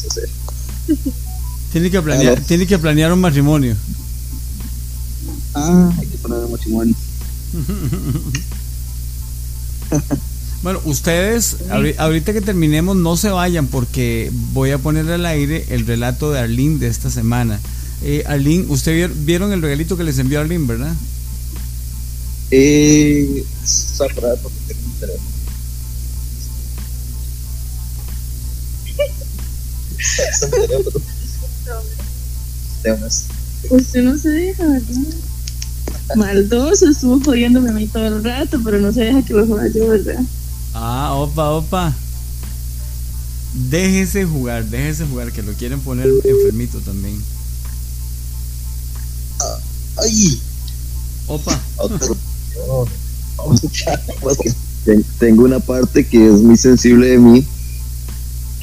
A: tiene que planear, tiene que planear un matrimonio.
D: Ah, hay que poner matrimonio.
A: Bueno, ustedes, ahori- ahorita que terminemos, no se vayan porque voy a poner al aire el relato de Arlene de esta semana. Eh, Arlene, ¿usted vier- vieron el regalito que les envió Arlene, verdad?
D: Eh, porque tengo un teléfono. Teléfono. Temas.
C: Usted no se deja, ¿verdad? Maldoso, estuvo jodiéndome a mí todo el rato, pero no se deja que lo joda yo, ¿verdad?
A: Ah, opa, opa. Déjese jugar, déjese jugar, que lo quieren poner enfermito también.
D: ¡Ay!
A: Opa.
D: Otro. Tengo una parte que es muy sensible de mí,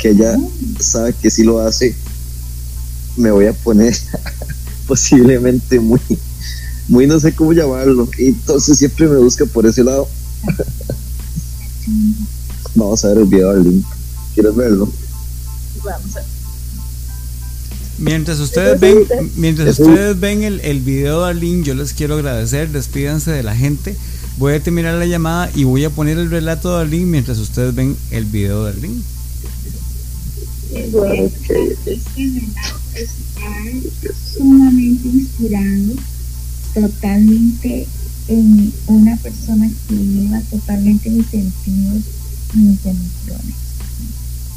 D: que ella sabe que si lo hace, me voy a poner posiblemente muy, muy no sé cómo llamarlo, y entonces siempre me busca por ese lado. Vamos a ver el video del link. ¿Quieres verlo?
C: Vamos a
A: Mientras ustedes ven, mientras ustedes ven el, el video de Arlene, yo les quiero agradecer, despídanse de la gente. Voy a terminar la llamada y voy a poner el relato de Arlene mientras ustedes ven el video de
B: Este relato está sumamente inspirado, totalmente en una persona que lleva totalmente mis sentidos y mis emociones.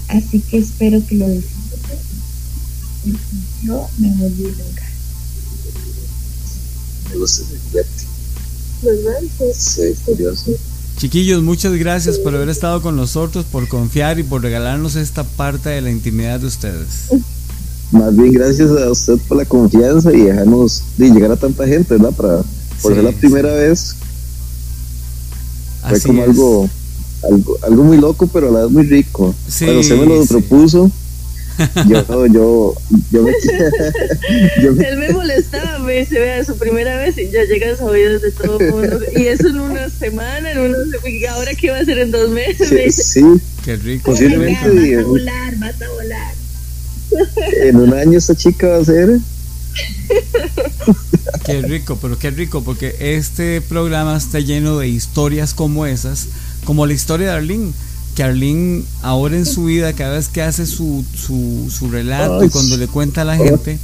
B: Así que espero que lo disfruten. Yo me volví loca.
D: Me gusta ese juguete.
C: ¿Verdad?
D: Sí, curioso.
A: Chiquillos, muchas gracias por haber estado con nosotros, por confiar y por regalarnos esta parte de la intimidad de ustedes.
D: Más bien gracias a usted por la confianza y dejarnos de llegar a tanta gente, ¿verdad? Para, por
A: Sí,
D: ser la primera vez, fue
A: Así
D: como
A: es.
D: algo, algo algo muy loco, pero a la vez muy rico.
A: Sí,
D: Cuando usted me lo propuso, yo, yo, yo me, yo me-
C: Él me molestaba, me dice, vea, su primera vez y ya llegan a oídos de todo el mundo. Y eso en una semana, en una ¿y ahora qué va a hacer en dos meses? Me
D: sí,
C: dice,
D: sí,
A: Qué rico.
D: Posiblemente.
B: Venga, vas a volar, vas a volar.
D: en un año esta chica va a ser,
A: Qué rico, pero qué rico, porque este programa está lleno de historias como esas, como la historia de Arlene, que Arlene ahora en su vida, cada vez que hace su, su, su relato y cuando le cuenta a la gente,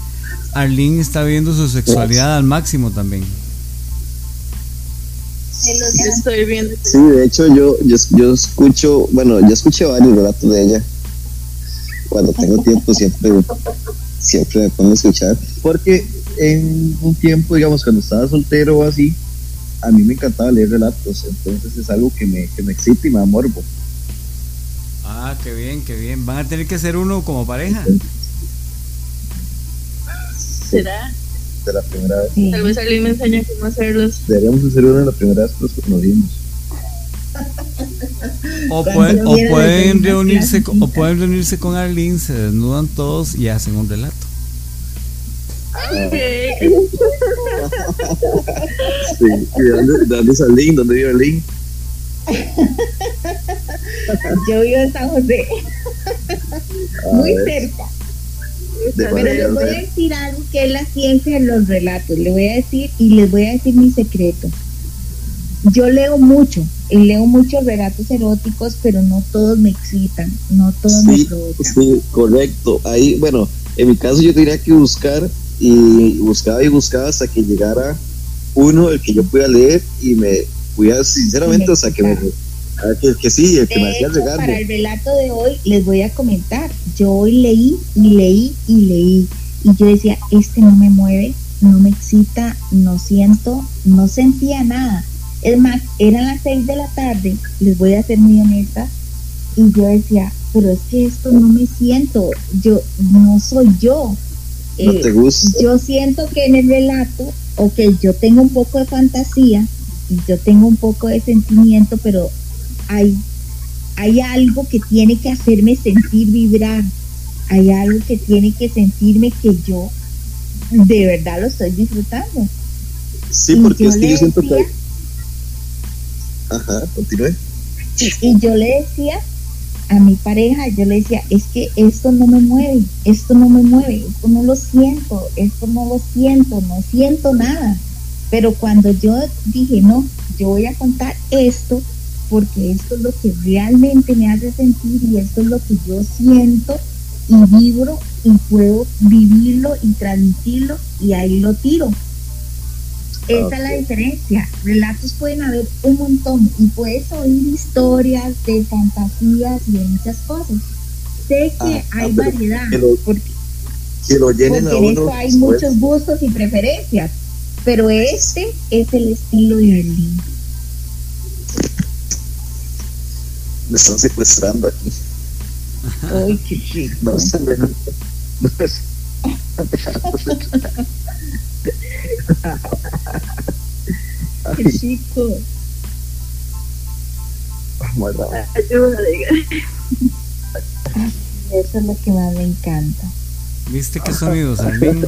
A: Arlene está viendo su sexualidad al máximo también.
C: estoy viendo.
D: sí, de hecho yo, yo, yo escucho, bueno, yo escuché varios relatos de ella. Cuando tengo tiempo siempre, siempre me pongo a escuchar. Porque en un tiempo, digamos, cuando estaba soltero o así, a mí me encantaba leer relatos. Entonces es algo que me, que me excita y me da morbo.
A: Ah, qué bien, qué bien. Van a tener que hacer uno como pareja.
C: ¿Será?
D: De la primera vez.
B: Sí.
C: Tal vez alguien me enseña cómo hacerlos.
D: Deberíamos hacer uno de la primera vez que nos conocimos.
A: O,
B: lo
A: o pueden reunirse, con- o pueden reunirse con Arlene, se desnudan todos y hacen un relato.
C: Ok.
D: Sí. ¿Y de dónde, de dónde es Arlene? ¿Dónde vive Arlene?
B: Yo vivo en San José,
D: A
B: muy
D: ver.
B: cerca. Pero les voy a decir algo que es la ciencia de los relatos. Le voy a decir y les voy a decir mi secreto. Yo leo mucho, y leo muchos relatos eróticos, pero no todos me excitan, no todos me provocan.
D: Sí, correcto. Ahí, bueno, en mi caso yo tenía que buscar y buscaba y buscaba hasta que llegara uno el que yo pudiera leer y me pudiera, sinceramente, o sea, que me que, que, sí, el que me hacía
B: llegar. Para el relato de hoy les voy a comentar. Yo hoy leí y leí y leí. Y yo decía, este no me mueve, no me excita, no siento, no sentía nada. Es más, eran las seis de la tarde, les voy a ser muy honesta, y yo decía, pero es que esto no me siento, yo no soy yo.
D: No te gusta.
B: Yo siento que en el relato, ok, yo tengo un poco de fantasía y yo tengo un poco de sentimiento, pero hay, hay algo que tiene que hacerme sentir vibrar, hay algo que tiene que sentirme que yo de verdad lo estoy disfrutando.
D: Sí, porque es que yo siento que... Ajá, continúe.
B: Y yo le decía a mi pareja, yo le decía, es que esto no me mueve, esto no me mueve, esto no lo siento, esto no lo siento, no siento nada. Pero cuando yo dije, no, yo voy a contar esto, porque esto es lo que realmente me hace sentir y esto es lo que yo siento y vibro y puedo vivirlo y transmitirlo y ahí lo tiro. Esa es la diferencia. Relatos pueden haber un montón y puedes oír historias de fantasías y de muchas cosas. Sé que ah, hay variedad. porque,
D: lo llenen a uno,
B: hay muchos gustos y preferencias, pero este es el estilo de Berlín.
D: Me están secuestrando aquí.
B: Ay, qué chico. No se me... qué chico. Eso es lo que más me encanta.
A: ¿Viste qué sonidos, Armin?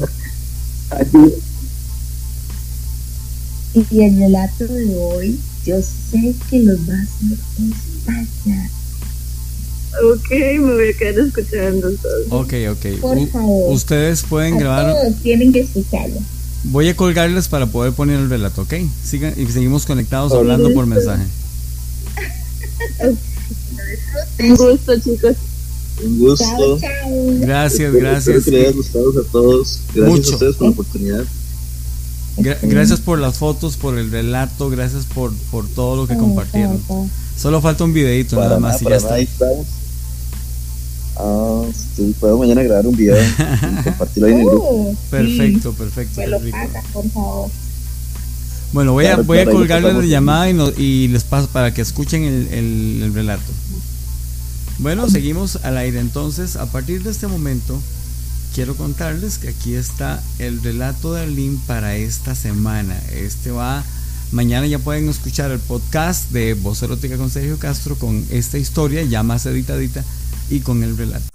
B: Y el relato de hoy, yo sé que los va a hacer
C: Ok, me voy a quedar escuchando todo.
A: Ok, ok.
B: Por favor.
A: Ustedes pueden grabar.
B: Todos tienen que escucharlo.
A: Voy a colgarles para poder poner el relato, ¿ok? Sigan y seguimos conectados hablando por mensaje.
C: Un gusto, chicos.
D: Un gusto.
A: Gracias, gracias.
D: Espero que les haya gustado a todos. Gracias a ustedes por la oportunidad.
A: gracias por las fotos, por el relato, gracias por, por todo lo que compartieron. Solo falta un videito nada más y ya está.
D: Ah, sí, puedo mañana grabar un video y compartirlo ahí en el grupo.
B: Oh,
A: perfecto, perfecto.
B: lo por favor.
A: Bueno, voy a, voy a colgarle la llamada y, y, les paso para que escuchen el, el, el, relato. Bueno, seguimos al aire entonces. A partir de este momento, quiero contarles que aquí está el relato de Arlene para esta semana. Este va, mañana ya pueden escuchar el podcast de Voz Erótica con Sergio Castro con esta historia ya más editadita y con el relato.